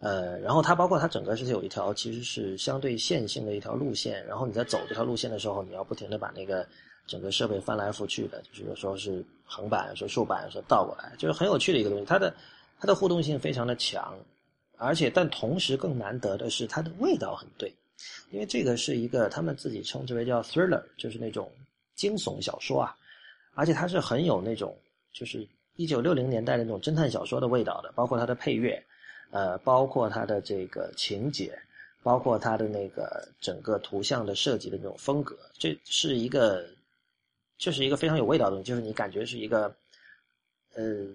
呃，然后它包括它整个是有一条其实是相对线性的一条路线，然后你在走这条路线的时候，你要不停的把那个整个设备翻来覆去的，就是有时候是横版，有时候竖版，有时候倒过来，就是很有趣的一个东西。它的它的互动性非常的强，而且但同时更难得的是它的味道很对，因为这个是一个他们自己称之为叫 thriller，就是那种惊悚小说啊，而且它是很有那种就是。一九六零年代的那种侦探小说的味道的，包括它的配乐，呃，包括它的这个情节，包括它的那个整个图像的设计的那种风格，这是一个，这是一个非常有味道的东西，就是你感觉是一个，呃，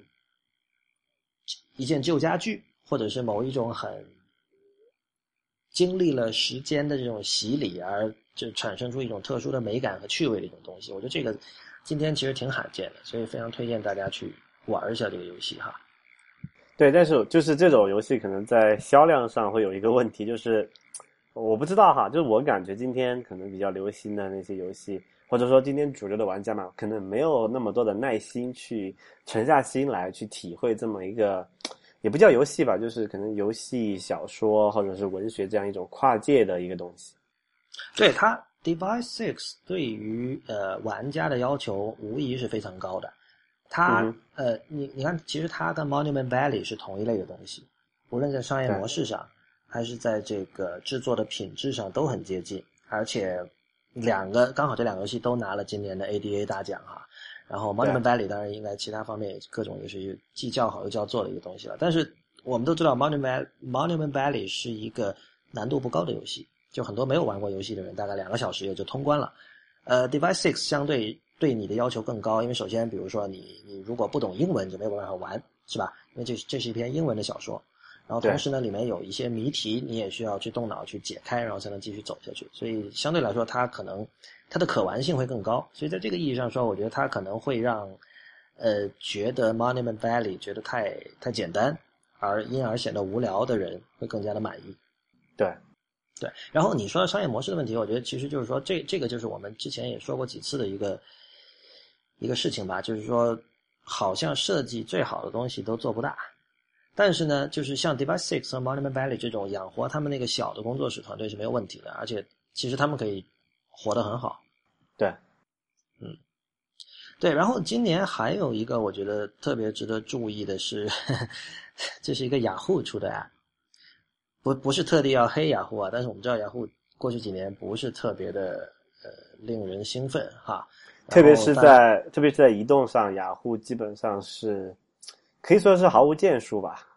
一件旧家具，或者是某一种很经历了时间的这种洗礼而就产生出一种特殊的美感和趣味的一种东西。我觉得这个今天其实挺罕见的，所以非常推荐大家去。玩一下这个游戏哈，对，但是就是这种游戏可能在销量上会有一个问题，就是我不知道哈，就是我感觉今天可能比较流行的那些游戏，或者说今天主流的玩家嘛，可能没有那么多的耐心去沉下心来去体会这么一个，也不叫游戏吧，就是可能游戏、小说或者是文学这样一种跨界的一个东西。对它，Device Six 对于呃玩家的要求无疑是非常高的。它呃，你你看，其实它跟 Monument Valley 是同一类的东西，无论在商业模式上，还是在这个制作的品质上都很接近。而且两个刚好这两个游戏都拿了今年的 ADA 大奖哈。然后 Monument Valley 当然应该其他方面也各种也是既叫好又叫座的一个东西了。但是我们都知道 Monument Monument Valley 是一个难度不高的游戏，就很多没有玩过游戏的人大概两个小时也就通关了。呃，Device Six 相对。对你的要求更高，因为首先，比如说你你如果不懂英文，就没有办法玩，是吧？因为这这是一篇英文的小说，然后同时呢，里面有一些谜题，你也需要去动脑去解开，然后才能继续走下去。所以相对来说，它可能它的可玩性会更高。所以在这个意义上说，我觉得它可能会让呃觉得 Monument Valley 觉得太太简单，而因而显得无聊的人会更加的满意。对。对，然后你说商业模式的问题，我觉得其实就是说，这这个就是我们之前也说过几次的一个一个事情吧，就是说，好像设计最好的东西都做不大，但是呢，就是像 Device Six 和 Monument Valley 这种养活他们那个小的工作室团队是没有问题的，而且其实他们可以活得很好。对，嗯，对。然后今年还有一个我觉得特别值得注意的是，这是一个雅虎出的 App，不不是特地要黑雅虎啊，但是我们知道雅虎过去几年不是特别的呃令人兴奋哈，特别是在特别是在移动上，雅虎基本上是可以说是毫无建树吧。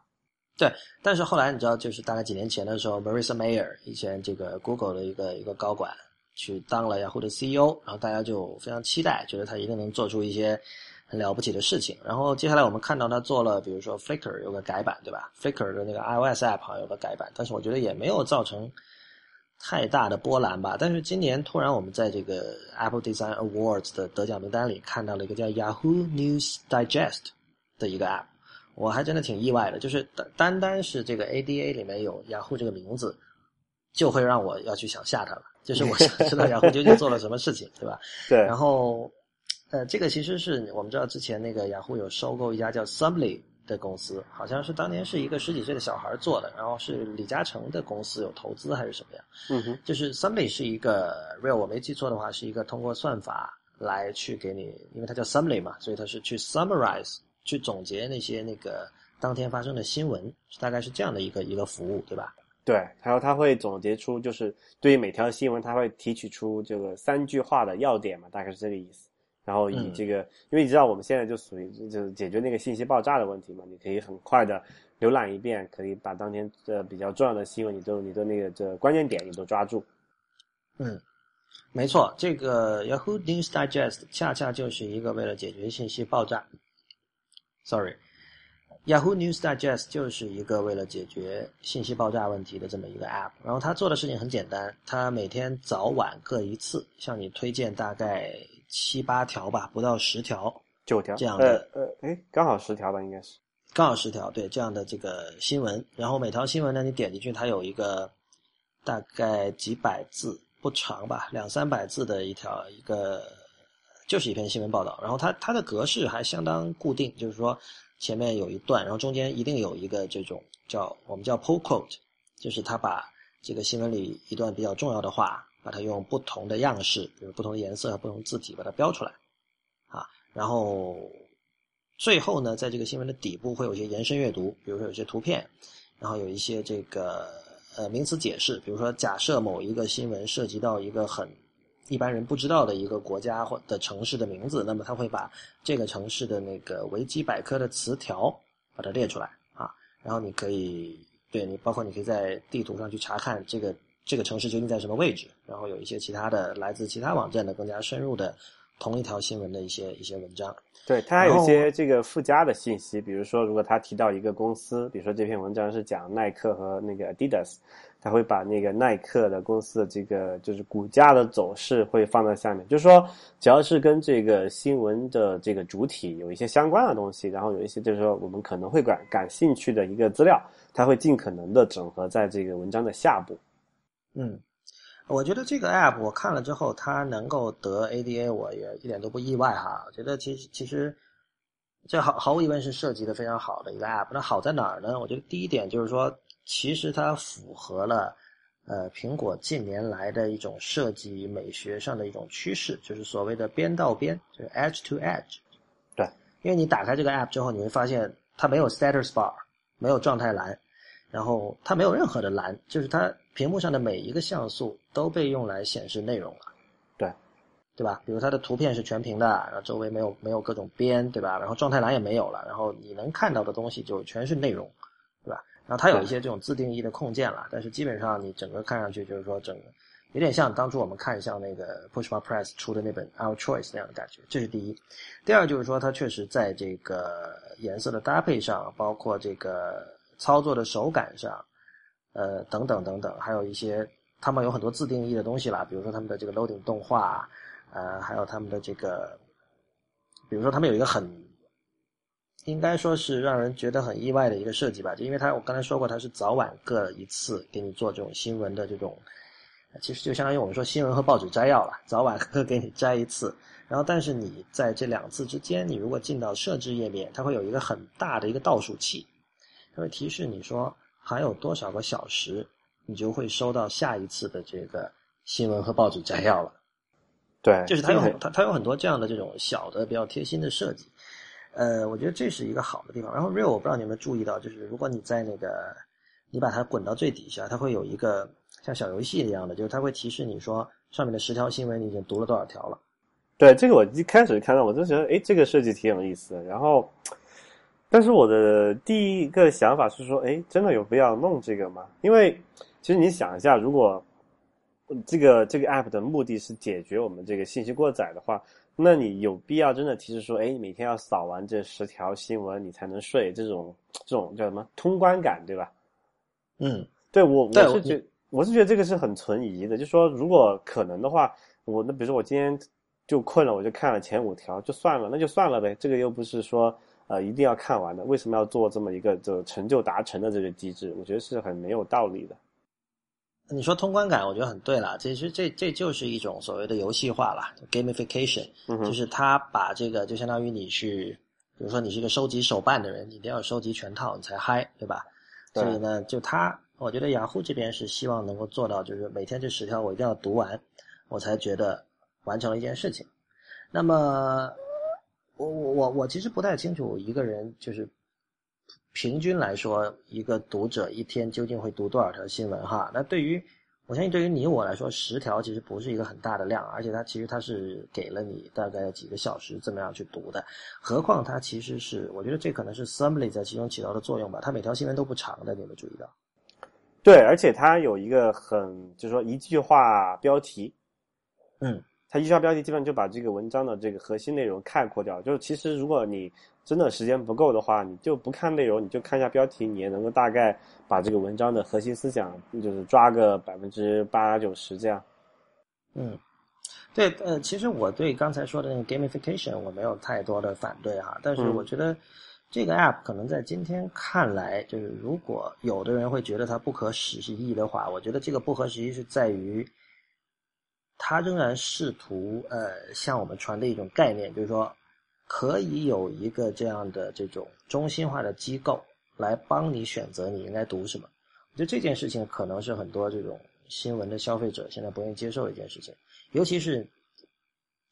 对，但是后来你知道，就是大概几年前的时候，Marissa Mayer 以前这个 Google 的一个一个高管去当了雅虎的 CEO，然后大家就非常期待，觉得他一定能做出一些很了不起的事情。然后接下来我们看到他做了，比如说 Flickr 有个改版，对吧？Flickr 的那个 iOS app 好像有个改版，但是我觉得也没有造成太大的波澜吧。但是今年突然我们在这个 Apple Design Awards 的得奖名单里看到了一个叫 Yahoo News Digest 的一个 app。我还真的挺意外的，就是单单单是这个 ADA 里面有 Yahoo 这个名字，就会让我要去想下它了。就是我想 知道 Yahoo 究竟做了什么事情，对吧？对。然后，呃，这个其实是我们知道之前那个 Yahoo 有收购一家叫 Sumbly 的公司，好像是当年是一个十几岁的小孩做的，然后是李嘉诚的公司有投资还是什么呀？嗯哼。就是 Sumbly 是一个，real 我没记错的话，是一个通过算法来去给你，因为它叫 Sumbly 嘛，所以它是去 summarize。去总结那些那个当天发生的新闻，大概是这样的一个一个服务，对吧？对，然后他会总结出，就是对于每条新闻，他会提取出这个三句话的要点嘛，大概是这个意思。然后以这个，因为你知道我们现在就属于就是解决那个信息爆炸的问题嘛，你可以很快的浏览一遍，可以把当天的比较重要的新闻，你都你的那个这关键点你都抓住。嗯，没错，这个 Yahoo News Digest 恰恰就是一个为了解决信息爆炸。Sorry，Yahoo News Digest 就是一个为了解决信息爆炸问题的这么一个 App。然后它做的事情很简单，它每天早晚各一次向你推荐大概七八条吧，不到十条，九条这样的。呃呃，哎，刚好十条吧，应该是。刚好十条，对这样的这个新闻。然后每条新闻呢，你点进去，它有一个大概几百字，不长吧，两三百字的一条一个。就是一篇新闻报道，然后它它的格式还相当固定，就是说前面有一段，然后中间一定有一个这种叫我们叫 pull quote，就是他把这个新闻里一段比较重要的话，把它用不同的样式，比如不同的颜色和不同字体把它标出来，啊，然后最后呢，在这个新闻的底部会有一些延伸阅读，比如说有些图片，然后有一些这个呃名词解释，比如说假设某一个新闻涉及到一个很。一般人不知道的一个国家或的城市的名字，那么他会把这个城市的那个维基百科的词条把它列出来啊，然后你可以对你包括你可以在地图上去查看这个这个城市究竟在什么位置，然后有一些其他的来自其他网站的更加深入的同一条新闻的一些一些文章。对，它还有一些这个附加的信息，比如说如果他提到一个公司，比如说这篇文章是讲耐克和那个 Adidas。他会把那个耐克的公司的这个就是股价的走势会放在下面，就是说，只要是跟这个新闻的这个主体有一些相关的东西，然后有一些就是说我们可能会感感兴趣的一个资料，它会尽可能的整合在这个文章的下部。嗯，我觉得这个 app 我看了之后，它能够得 ADA，我也一点都不意外哈。我觉得其实其实这毫毫无疑问是设计的非常好的一个 app。那好在哪儿呢？我觉得第一点就是说。其实它符合了，呃，苹果近年来的一种设计美学上的一种趋势，就是所谓的边到边，就是 edge to edge。对，因为你打开这个 app 之后，你会发现它没有 status bar，没有状态栏，然后它没有任何的栏，就是它屏幕上的每一个像素都被用来显示内容了。对，对吧？比如它的图片是全屏的，然后周围没有没有各种边，对吧？然后状态栏也没有了，然后你能看到的东西就全是内容。对吧然后它有一些这种自定义的控件了，但是基本上你整个看上去就是说整个有点像当初我们看像那个 Pushma Press 出的那本 Our Choice 那样的感觉，这是第一。第二就是说它确实在这个颜色的搭配上，包括这个操作的手感上，呃等等等等，还有一些他们有很多自定义的东西啦，比如说他们的这个 loading 动画，呃，还有他们的这个，比如说他们有一个很。应该说是让人觉得很意外的一个设计吧，就因为它我刚才说过，它是早晚各一次给你做这种新闻的这种，其实就相当于我们说新闻和报纸摘要了，早晚各给你摘一次。然后，但是你在这两次之间，你如果进到设置页面，它会有一个很大的一个倒数器，它会提示你说还有多少个小时，你就会收到下一次的这个新闻和报纸摘要了。对，就是它有这个它它有很多这样的这种小的比较贴心的设计，呃，我觉得这是一个好的地方。然后 Real 我不知道你有没有注意到，就是如果你在那个你把它滚到最底下，它会有一个像小游戏一样的，就是它会提示你说上面的十条新闻你已经读了多少条了。对这个我一开始看到我就觉得，哎，这个设计挺有意思的。然后，但是我的第一个想法是说，哎，真的有必要弄这个吗？因为其实你想一下，如果这个这个 app 的目的是解决我们这个信息过载的话，那你有必要真的提示说，哎，每天要扫完这十条新闻你才能睡，这种这种叫什么通关感，对吧？嗯，对我我是觉我是觉得这个是很存疑的，就说如果可能的话，我那比如说我今天就困了，我就看了前五条，就算了，那就算了呗。这个又不是说呃一定要看完的，为什么要做这么一个就成就达成的这个机制？我觉得是很没有道理的。你说通关感，我觉得很对了。其实这这就是一种所谓的游戏化了 gamification，嗯就是他把这个就相当于你去，比如说你是一个收集手办的人，你一定要收集全套你才嗨，对吧？对所以呢，就他，我觉得雅虎这边是希望能够做到，就是每天这十条我一定要读完，我才觉得完成了一件事情。那么，我我我我其实不太清楚一个人就是平均来说，一个读者一天究竟会读多少条新闻哈？那对于我相信对于你我来说，十条其实不是一个很大的量，而且它其实它是给了你大概几个小时这么样去读的。何况它其实是，我觉得这可能是 Summary 在其中起到的作用吧。它每条新闻都不长的，你有没有注意到？对，而且它有一个很就是说一句话标题，嗯，它一刷标题基本上就把这个文章的这个核心内容概括掉。就是其实如果你真的时间不够的话，你就不看内容，你就看一下标题，你也能够大概把这个文章的核心思想就是抓个百分之八九十这样。嗯，对，呃，其实我对刚才说的那个 gamification 我没有太多的反对哈，但是嗯我觉得这个 app 可能在今天看来，就是如果有的人会觉得它不合时宜的话，我觉得这个不合时宜是在于，它仍然试图呃向我们传递一种概念，就是说可以有一个这样的这种中心化的机构来帮你选择你应该读什么。我觉得这件事情可能是很多这种新闻的消费者现在不愿意接受的一件事情，尤其是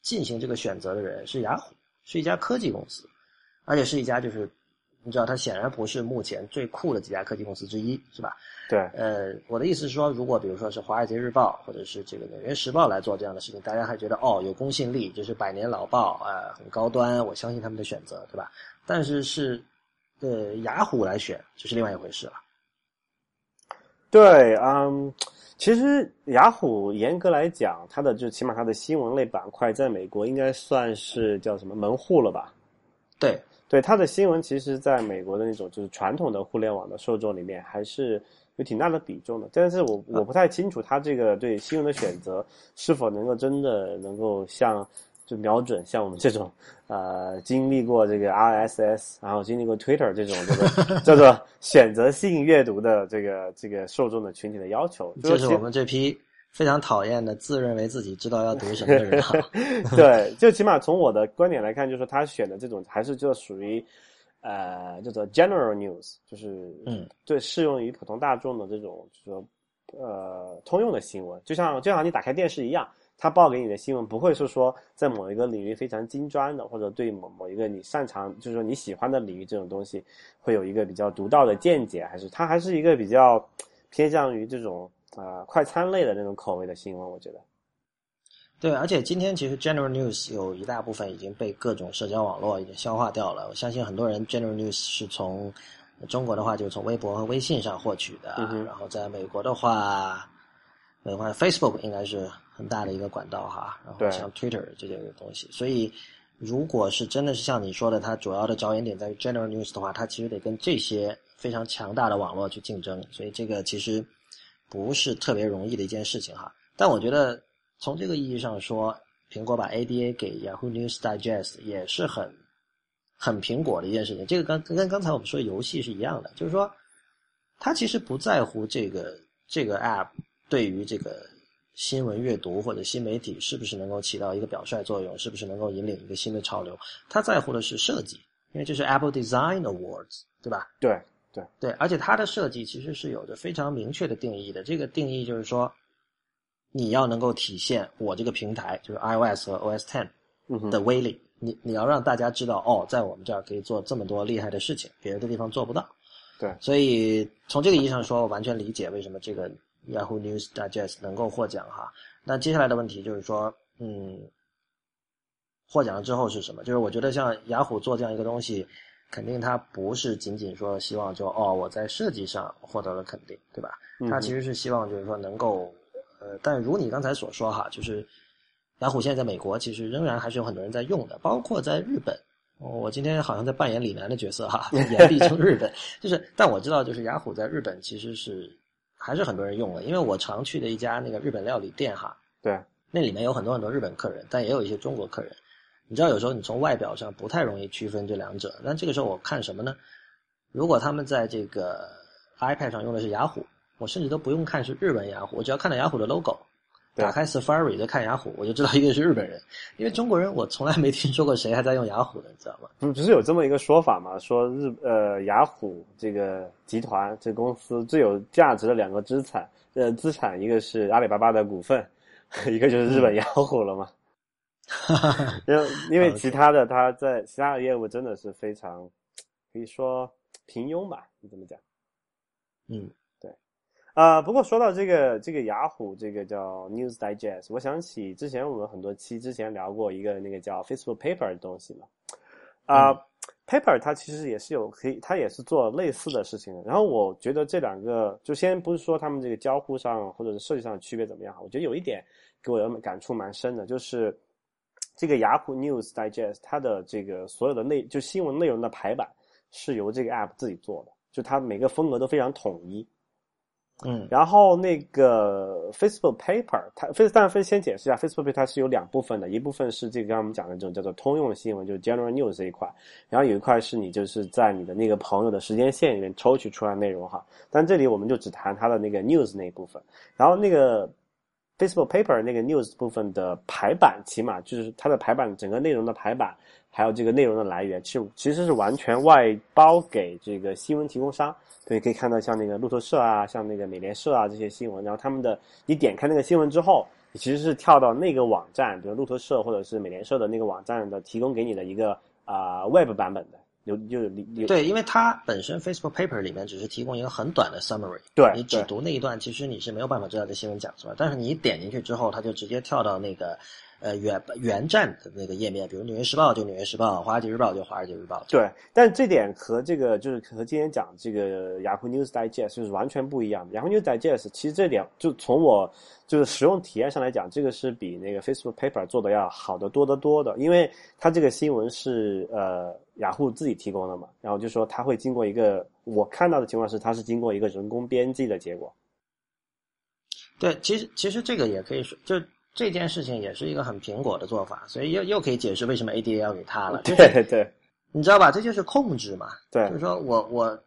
进行这个选择的人是雅虎，是一家科技公司，而且是一家就是你知道它显然不是目前最酷的几家科技公司之一，是吧？对，呃，我的意思是说，如果比如说是《华尔街日报》或者是这个《纽约时报》来做这样的事情，大家还觉得哦有公信力，就是百年老报啊、呃很高端，我相信他们的选择，对吧？但是是呃雅虎来选，就是另外一回事了。对，嗯，其实雅虎严格来讲，它的就起码它的新闻类板块在美国应该算是叫什么门户了吧？对，对，它的新闻其实在美国的那种就是传统的互联网的受众里面还是有挺大的比重的。但是我我不太清楚它这个对新闻的选择是否能够真的能够像就瞄准像我们这种呃经历过这个 RSS，然后经历过 Twitter 这种这个叫做 选择性阅读的这个这个受众的群体的要求。就是我们这批非常讨厌的自认为自己知道要读什么的人哈。对，就起码从我的观点来看，就是他选的这种还是就属于呃叫做 general news，就是嗯，对适用于普通大众的这种就是说呃通用的新闻，就像就像你打开电视一样。他报给你的新闻不会是说在某一个领域非常精专的，或者对某某一个你擅长，就是说你喜欢的领域这种东西，会有一个比较独到的见解，还是他还是一个比较偏向于这种呃快餐类的那种口味的新闻，我觉得。对，而且今天其实 General News 有一大部分已经被各种社交网络已经消化掉了。我相信很多人 General News 是从中国的话，就是从微博和微信上获取的，嗯然后在美国的话，美国 Facebook 应该是很大的一个管道哈，然后像 Twitter 这些东西，所以如果是真的是像你说的，它主要的着眼点在于 General News 的话，它其实得跟这些非常强大的网络去竞争，所以这个其实不是特别容易的一件事情哈。但我觉得从这个意义上说，苹果把 ADA 给 Yahoo News Digest 也是很很苹果的一件事情。这个跟跟刚才我们说游戏是一样的，就是说，他其实不在乎这个这个 App 对于这个新闻阅读或者新媒体是不是能够起到一个表率作用，是不是能够引领一个新的潮流。他在乎的是设计，因为这是 Apple Design Awards，对吧？对对对，而且它的设计其实是有着非常明确的定义的。这个定义就是说，你要能够体现我这个平台就是 iOS 和 OS Ten 的威力，你你要让大家知道哦，在我们这儿可以做这么多厉害的事情，别的地方做不到。对所以从这个意义上说，我完全理解为什么这个 Yahoo News Digest 能够获奖哈。那接下来的问题就是说，嗯，获奖了之后是什么？就是我觉得像雅虎做这样一个东西，肯定他不是仅仅说希望就哦我在设计上获得了肯定，对吧？他其实是希望就是说能够，呃，但如你刚才所说哈，就是雅虎现在在美国其实仍然还是有很多人在用的，包括在日本。哦我今天好像在扮演李楠的角色哈，言必称日本，就是但我知道就是雅虎在日本其实是还是很多人用的，因为我常去的一家那个日本料理店哈，对，那里面有很多很多日本客人，但也有一些中国客人。你知道，有时候你从外表上不太容易区分这两者。但这个时候我看什么呢？如果他们在这个 iPad 上用的是雅虎，我甚至都不用看是日本雅虎，我只要看到雅虎的 logo，对打开 Safari 再看雅虎，我就知道一个是日本人。因为中国人我从来没听说过谁还在用雅虎的，你知道吗？不不是有这么一个说法吗？说日呃雅虎这个集团这公司最有价值的两个资产，呃资产一个是阿里巴巴的股份，一个就是日本雅虎了嘛。因为 因为其他的他在其他的业务真的是非常可以说平庸吧？你怎么讲？嗯对啊、不过说到这个这个雅虎这个叫 News Digest，我想起之前我们很多期之前聊过一个那个叫 Facebook Paper 的东西嘛。啊、p a p e r 它其实也是有可以，它也是做类似的事情的。然后我觉得这两个，就先不是说他们这个交互上或者是设计上的区别怎么样，我觉得有一点给我的感触蛮深的，就是这个雅虎 News Digest 它的这个所有的内就新闻内容的排版是由这个 App 自己做的，就它每个风格都非常统一。嗯然后那个 Facebook Paper，它 Face 当然先解释一下，Facebook Paper 它是有两部分的，一部分是这个刚刚我们讲的这种叫做通用新闻，就是 General News 这一块，然后有一块是你就是在你的那个朋友的时间线里面抽取出来内容哈。但这里我们就只谈它的那个 News 那一部分，然后那个 Facebook Paper 那个 News 部分的排版，起码就是它的排版整个内容的排版，还有这个内容的来源，其实其实是完全外包给这个新闻提供商。对，可以看到像那个路透社啊，像那个美联社啊这些新闻，然后他们的你点开那个新闻之后，你其实是跳到那个网站，比如路透社或者是美联社的那个网站的提供给你的一个啊、Web 版本的，有就有有对，因为它本身 Facebook Paper 里面只是提供一个很短的 summary，对你只读那一段，其实你是没有办法知道这新闻讲什么。但是你一点进去之后，它就直接跳到那个呃原原站的那个页面，比如《纽约时报》就《纽约时报》，《华尔街日报》就《华尔街日报》。对，但这点和这个就是和今天讲这个雅虎 News Digest 就是完全不一样的。雅虎 News Digest 其实这点就从我就是使用体验上来讲，这个是比那个 Facebook Paper 做的要好得多得多的，因为它这个新闻是呃雅虎自己提供的嘛，然后就说它会经过一个我看到的情况是它是经过一个人工编辑的结果。对，其实其实这个也可以说，就这件事情也是一个很苹果的做法，所以又又可以解释为什么 ADA 要给他了。就是对对你知道吧？这就是控制嘛。对就是说我我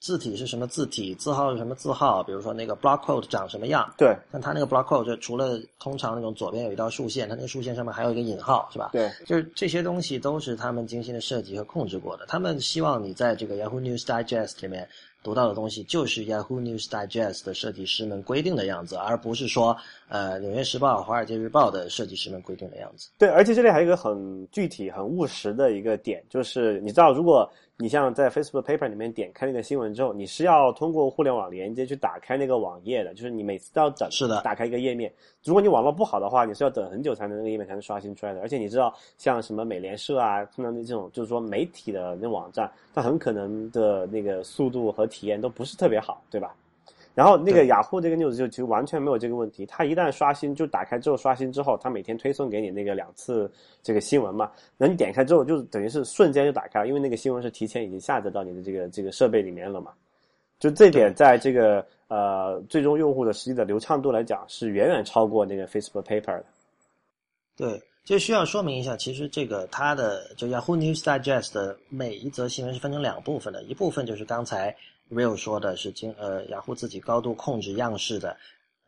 字体是什么字体，字号是什么字号，比如说那个 block quote 长什么样。对像它那个 block quote 就除了通常那种左边有一道竖线，它那个竖线上面还有一个引号，是吧？对就是这些东西都是他们精心的设计和控制过的。他们希望你在这个 Yahoo News Digest 里面读到的东西，就是 Yahoo News Digest 的设计师们规定的样子，而不是说呃《纽约时报》《华尔街日报》的设计师们规定的样子。对，而且这里还有一个很具体、很务实的一个点，就是你知道，如果你像在 Facebook Paper 里面点开那个新闻之后，你是要通过互联网连接去打开那个网页的，就是你每次都要等，是的打开一个页面。如果你网络不好的话，你是要等很久才能那个页面才能刷新出来的。而且你知道，像什么美联社啊，他们这种就是说媒体的那网站，它很可能的那个速度和体验都不是特别好，对吧？然后那个雅虎这个 news 就其实完全没有这个问题，它一旦刷新，就打开之后刷新之后，它每天推送给你那个两次这个新闻嘛，然后你点开之后就等于是瞬间就打开了，因为那个新闻是提前已经下载到你的这个这个设备里面了嘛。就这点，在这个呃最终用户的实际的流畅度来讲，是远远超过那个 Facebook Paper 的。对，就需要说明一下，其实这个它的就 Yahoo News Digest 的每一则新闻是分成两部分的，一部分就是刚才 Real 说的是经呃雅虎自己高度控制样式的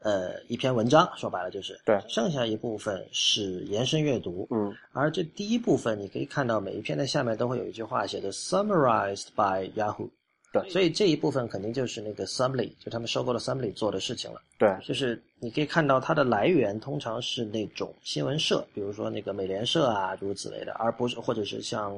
呃一篇文章，说白了就是对。剩下一部分是延伸阅读，嗯，而这第一部分你可以看到每一篇的下面都会有一句话写的 summarized by Yahoo，对所以这一部分肯定就是那个 Assembly，就他们收购了 Assembly 做的事情了。对，就是你可以看到它的来源通常是那种新闻社，比如说那个美联社啊，诸如此类的，而不是或者是像，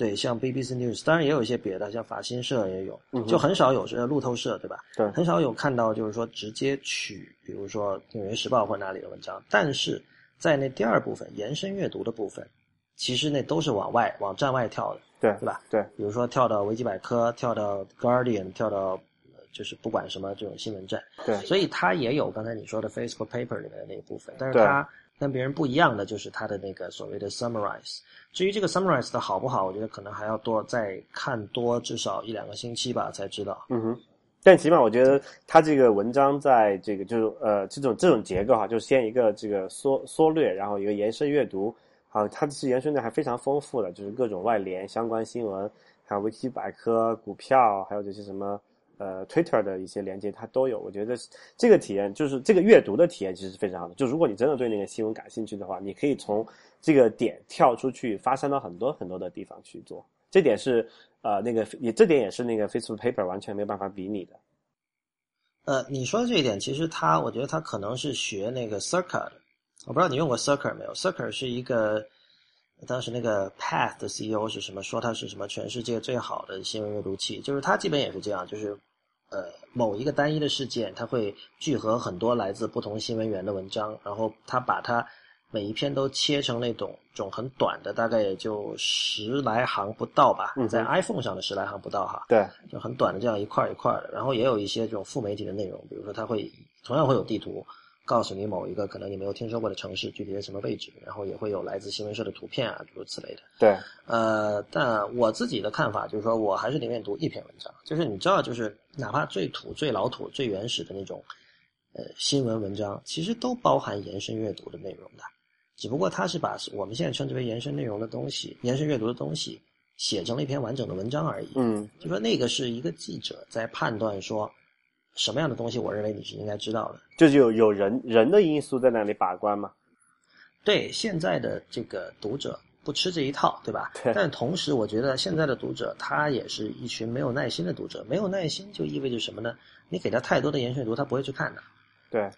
对，像 BBC News，当然也有一些别的，像法新社也有，就很少有是路透社，对吧？对。很少有看到就是说直接取，比如说《纽约时报》或者哪里的文章，但是在那第二部分延伸阅读的部分，其实那都是往外往站外跳的，对对吧？对，比如说跳到维基百科，跳到 Guardian，跳到呃就是不管什么这种新闻站，对。所以它也有刚才你说的 Facebook paper 里面的那一部分，但是对。它跟别人不一样的就是它的那个所谓的 summarize。至于这个 summarize 的好不好，我觉得可能还要多再看多至少一两个星期吧才知道。嗯哼。但起码我觉得他这个文章在这个就是呃这种这种结构哈，就是先一个这个缩缩略，然后一个延伸阅读，啊，它是延伸的还非常丰富的，就是各种外联相关新闻，还有维基百科、股票，还有这些什么呃 Twitter 的一些连接，它都有。我觉得这个体验就是这个阅读的体验其实是非常好的。就如果你真的对那个新闻感兴趣的话，你可以从这个点跳出去，发散到很多很多的地方去做。这点是呃那个也这点也是那个 Facebook Paper 完全没办法比拟的。呃，你说的这一点，其实它，我觉得它可能是学那个 Circa 的。我不知道你用过 Circa 没有？Circa 是一个当时那个 Path 的 CEO 是什么说它是什么全世界最好的新闻阅读器，就是它基本也是这样，就是呃某一个单一的事件，它会聚合很多来自不同新闻源的文章，然后它把它每一篇都切成那种种很短的，大概也就十来行不到吧，嗯在 iPhone 上的十来行不到哈。对，就很短的这样一块儿一块儿的，然后也有一些这种副媒体的内容，比如说它会同样会有地图，告诉你某一个可能你没有听说过的城市具体在什么位置，然后也会有来自新闻社的图片啊，诸如此类的。对，呃，但我自己的看法就是说，我还是宁愿读一篇文章，就是你知道，就是哪怕最土、最老土、最原始的那种呃新闻文章，其实都包含延伸阅读的内容的，只不过它是把我们现在称之为延伸内容的东西、延伸阅读的东西写成了一篇完整的文章而已。嗯，就说那个是一个记者在判断说什么样的东西，我认为你是应该知道的。就是有有人人的因素在那里把关嘛。对现在的这个读者不吃这一套，对吧？对但同时，我觉得现在的读者他也是一群没有耐心的读者。没有耐心就意味着什么呢？你给他太多的延伸阅读，他不会去看的。对，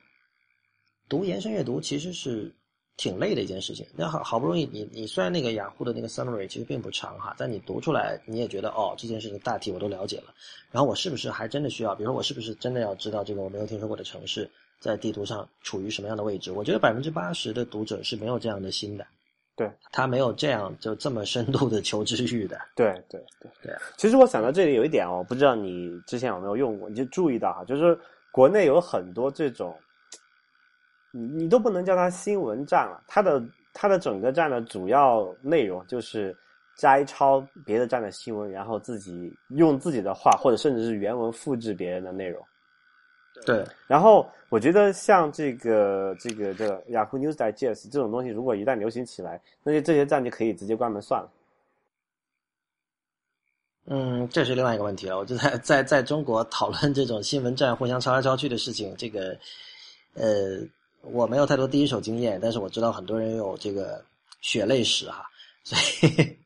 读延伸阅读其实是挺累的一件事情。那好好不容易你你虽然那个雅虎的那个 summary 其实并不长哈，但你读出来你也觉得哦这件事情大体我都了解了。然后我是不是还真的需要？比如说我是不是真的要知道这个我没有听说过的城市在地图上处于什么样的位置？我觉得百分之八十的读者是没有这样的心的。对，他没有这样就这么深度的求知欲的。对对对对啊。其实我想到这里有一点哦，我不知道你之前有没有用过，你就注意到哈，就是国内有很多这种，你你都不能叫它新闻站了，它的它的整个站的主要内容就是摘抄别的站的新闻，然后自己用自己的话或者甚至是原文复制别人的内容。对，然后我觉得像这个这个这个雅虎 News Digest 这种东西，如果一旦流行起来，那就这些站就可以直接关门算了。嗯，这是另外一个问题了。我就在在在中国讨论这种新闻站互相抄来抄去的事情，这个呃，我没有太多第一手经验，但是我知道很多人有这个血泪史哈，所以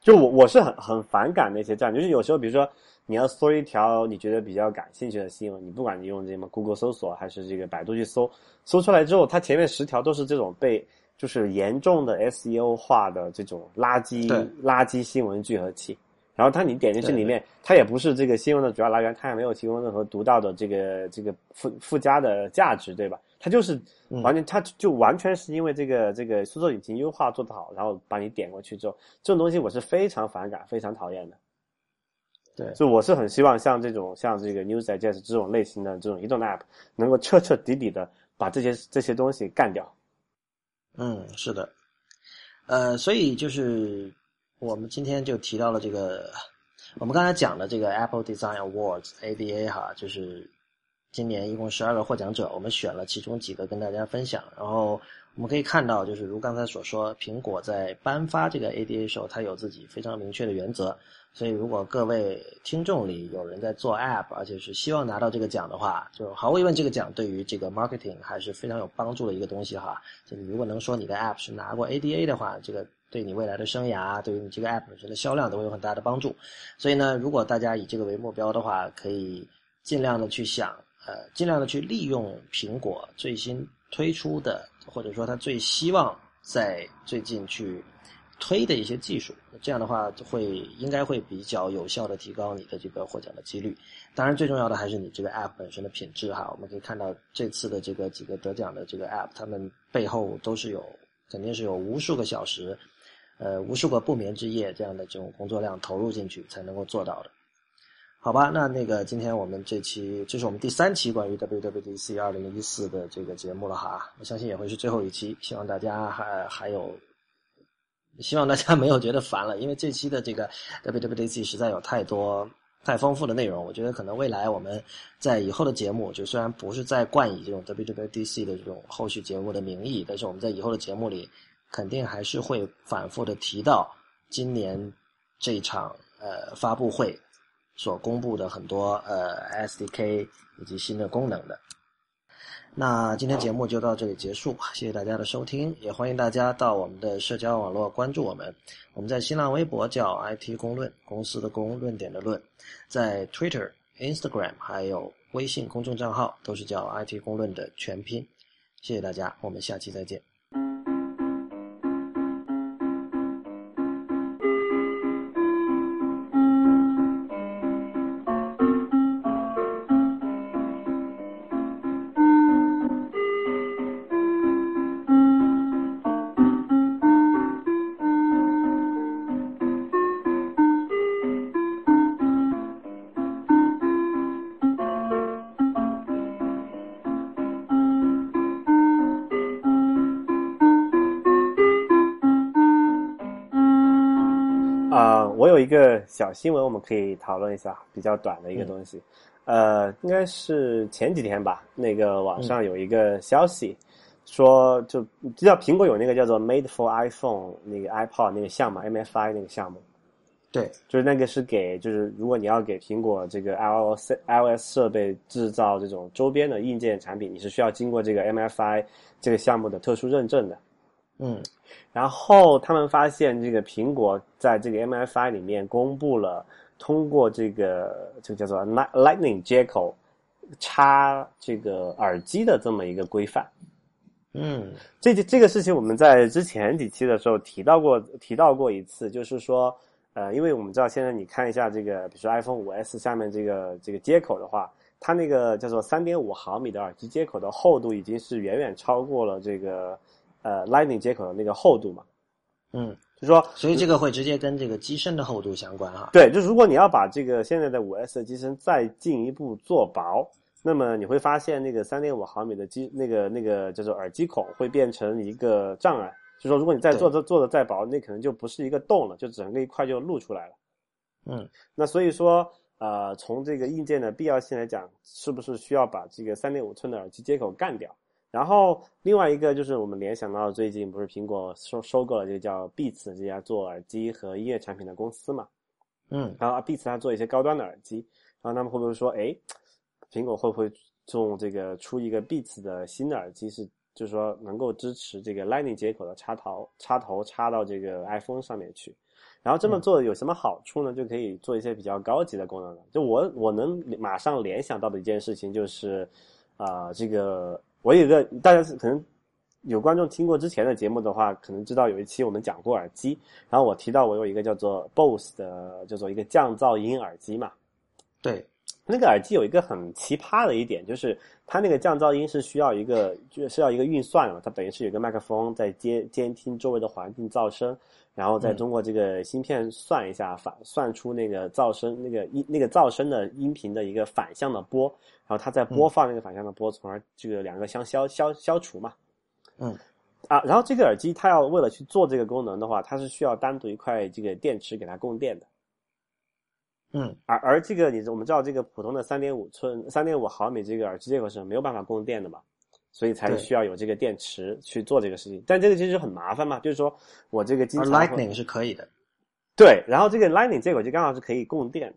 就我我是很很反感那些站，就是有时候比如说你要搜一条你觉得比较感兴趣的新闻，你不管你用这什么 Google 搜索还是这个百度去搜，搜出来之后，它前面十条都是这种被就是严重的 SEO 化的这种垃圾垃圾新闻聚合器。然后它你点进去里面，它也不是这个新闻的主要来源，它也没有提供任何独到的这个这个附附加的价值，对吧？它就是嗯完全，它就完全是因为这个这个搜索引擎优化做得好，然后把你点过去之后，这种东西我是非常反感、非常讨厌的。对所以我是很希望像这种像这个 News Digest 这种类型的这种移动的 App，能够彻彻底底的把这些这些东西干掉。嗯，是的，呃，所以就是我们今天就提到了这个，我们刚才讲的这个 Apple Design Awards ADA 哈，就是今年一共十二个获奖者，我们选了其中几个跟大家分享。然后我们可以看到，就是如刚才所说，苹果在颁发这个 ADA 时候，它有自己非常明确的原则。所以，如果各位听众里有人在做 App，而且是希望拿到这个奖的话，就毫无疑问，这个奖对于这个 marketing 还是非常有帮助的一个东西哈。就你如果能说你的 App 是拿过 ADA 的话，这个对你未来的生涯，对于你这个 app 本身的销量都会有很大的帮助。所以呢，如果大家以这个为目标的话，可以尽量的去想，呃，尽量的去利用苹果最新推出的，或者说它最希望在最近去。推的一些技术，这样的话会应该会比较有效的提高你的这个获奖的几率。当然，最重要的还是你这个 app 本身的品质哈。我们可以看到这次的这个几个得奖的这个 app，他们背后都是有肯定是有无数个小时，呃，无数个不眠之夜这样的这种工作量投入进去才能够做到的。好吧，那那个今天我们这期这是我们第三期关于 WWDC 二零一四的这个节目了哈，我相信也会是最后一期，希望大家还还有。希望大家没有觉得烦了，因为这期的这个 WWDC 实在有太多太丰富的内容。我觉得可能未来我们在以后的节目，就虽然不是在冠以这种 WWDC 的这种后续节目的名义，但是我们在以后的节目里，肯定还是会反复的提到今年这场呃发布会所公布的很多呃 SDK 以及新的功能的。那今天节目就到这里结束，谢谢大家的收听，也欢迎大家到我们的社交网络关注我们。我们在新浪微博叫 IT 公论，公司的公，论点的论，在 Twitter、Instagram 还有微信公众账号都是叫 IT 公论的全拼。谢谢大家，我们下期再见。个小新闻，我们可以讨论一下，比较短的一个东西。呃，应该是前几天吧，那个网上有一个消息说，就知道苹果有那个叫做 Made for iPhone 那个 iPod 那个项目，MFI 那个项目。对，就是那个是给，就是如果你要给苹果这个 iOS iOS 设备制造这种周边的硬件产品，你是需要经过这个 MFI 这个项目的特殊认证的。嗯。然后他们发现，这个苹果在这个 MFI 里面公布了通过这个这个叫做 Lightning 接口插这个耳机的这么一个规范。嗯，这这个事情我们在之前几期的时候提到过，提到过一次，就是说，呃，因为我们知道现在你看一下这个，比如说 iPhone 五 S 下面这个这个接口的话，它那个叫做三点五毫米的耳机接口的厚度已经是远远超过了这个。呃，Lightning 接口的那个厚度嘛，嗯，就说，所以这个会直接跟这个机身的厚度相关哈。对，就如果你要把这个现在的五 S 的机身再进一步做薄，那么你会发现那个三点五毫米的机那个那个叫做耳机孔会变成一个障碍。就说如果你再做的做的再薄，那可能就不是一个洞了，就整个一块就露出来了。嗯，那所以说，呃，从这个硬件的必要性来讲，是不是需要把这个三点五寸的耳机接口干掉？然后另外一个就是我们联想到最近不是苹果收收购了这个叫 Beats 这家做耳机和音乐产品的公司嘛？嗯，然后 Beats 它做一些高端的耳机，然后他们会不会说，哎，苹果会不会用这个出一个 Beats 的新的耳机，是就是说能够支持这个 Lightning 接口的插头插头插到这个 iPhone 上面去？然后这么做有什么好处呢？就可以做一些比较高级的功能了。就我我能马上联想到的一件事情就是，啊，这个。我有个，大家是可能有观众听过之前的节目的话，可能知道有一期我们讲过耳机，然后我提到我有一个叫做 BOSS 的，叫做一个降噪音耳机嘛。对，那个耳机有一个很奇葩的一点，就是它那个降噪音是需要一个，就是要一个运算的嘛，它等于是有个麦克风在监监听周围的环境噪声。然后再通过这个芯片算一下，反算出那个噪声、那个音、那个噪声的音频的一个反向的波，然后它再播放那个反向的波，从而这个两个相消消消除嘛。嗯，啊，然后这个耳机它要为了去做这个功能的话，它是需要单独一块这个电池给它供电的。嗯，而而这个你我们知道这个普通的三点五寸、三点五毫米这个耳机接口是没有办法供电的嘛。所以才需要有这个电池去做这个事情，但这个其实很麻烦嘛，就是说我这个经常 Lightning 是可以的，对，然后这个 Lightning 接口就刚好是可以供电的。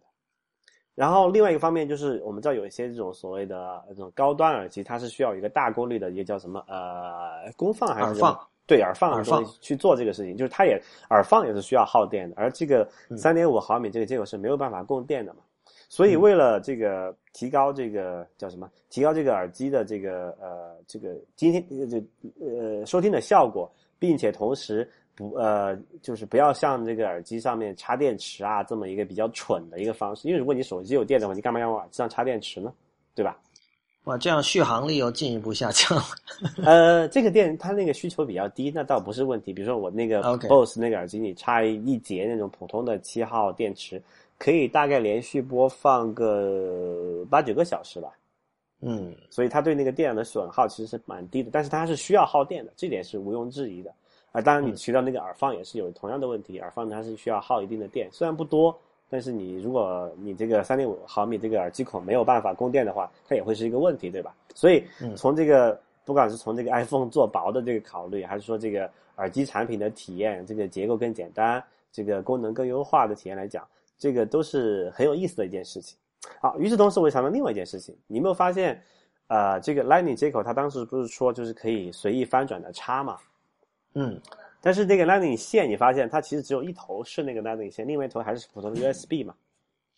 然后另外一个方面就是我们知道有一些这种所谓的这种高端耳机，它是需要一个大功率的一个叫什么呃功放还是耳放对耳放的耳放去做这个事情，就是它也耳放也是需要耗电的，而这个三点五毫米这个接口是没有办法供电的嘛。所以为了这个提高这个叫什么？提高这个耳机的这个呃这个今天这呃收听的效果，并且同时不呃就是不要像这个耳机上面插电池啊这么一个比较蠢的一个方式。因为如果你手机有电的话，你干嘛要往耳机上插电池呢？对吧？哇，这样续航力又进一步下降了。呃，这个电它那个需求比较低，那倒不是问题。比如说我那个 BOSS 那个耳机，你插一节那种普通的七号电池，可以大概连续播放个八九个小时吧。嗯所以它对那个电量的损耗其实是蛮低的，但是它是需要耗电的，这点是毋庸置疑的。啊，当然你嗯提到那个耳放也是有同样的问题，耳放它是需要耗一定的电，虽然不多，但是你如果你这个三点五毫米这个耳机孔没有办法供电的话，它也会是一个问题，对吧？所以嗯从这个不管是从这个 iPhone 做薄的这个考虑，还是说这个耳机产品的体验，这个结构更简单，这个功能更优化的体验来讲，这个都是很有意思的一件事情。好，与此同时，我想到另外一件事情，你有没有发现，呃，这个 Lightning 接口它当时不是说就是可以随意翻转的插嘛？嗯但是那个 Lightning 线，你发现它其实只有一头是那个 Lightning 线，另外一头还是普通的 USB 嘛？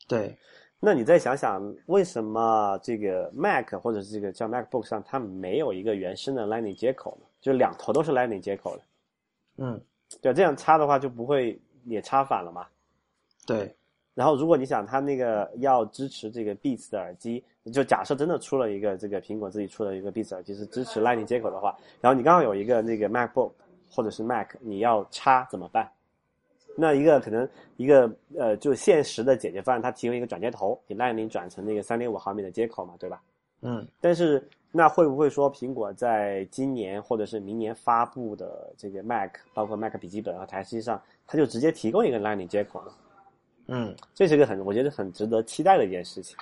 对，那你再想想，为什么这个 Mac 或者是这个叫 MacBook 上它没有一个原生的 Lightning 接口呢？就两头都是 Lightning 接口的，嗯对，这样插的话就不会也插反了嘛？对，然后，如果你想它那个要支持这个 Beats 的耳机，就假设真的出了一个这个苹果自己出了一个 Beats 耳机是支持 Lightning 接口的话，然后你刚好有一个那个 MacBook 或者是 Mac，你要插怎么办？那一个可能一个呃，就现实的解决方案，它提供一个转接头，你 Lightning 转成那个三点五毫米的接口嘛，对吧？嗯但是那会不会说苹果在今年或者是明年发布的这个 Mac，包括 Mac 笔记本和台式机上，它就直接提供一个 Lightning 接口呢？嗯这是个很，我觉得很值得期待的一件事情。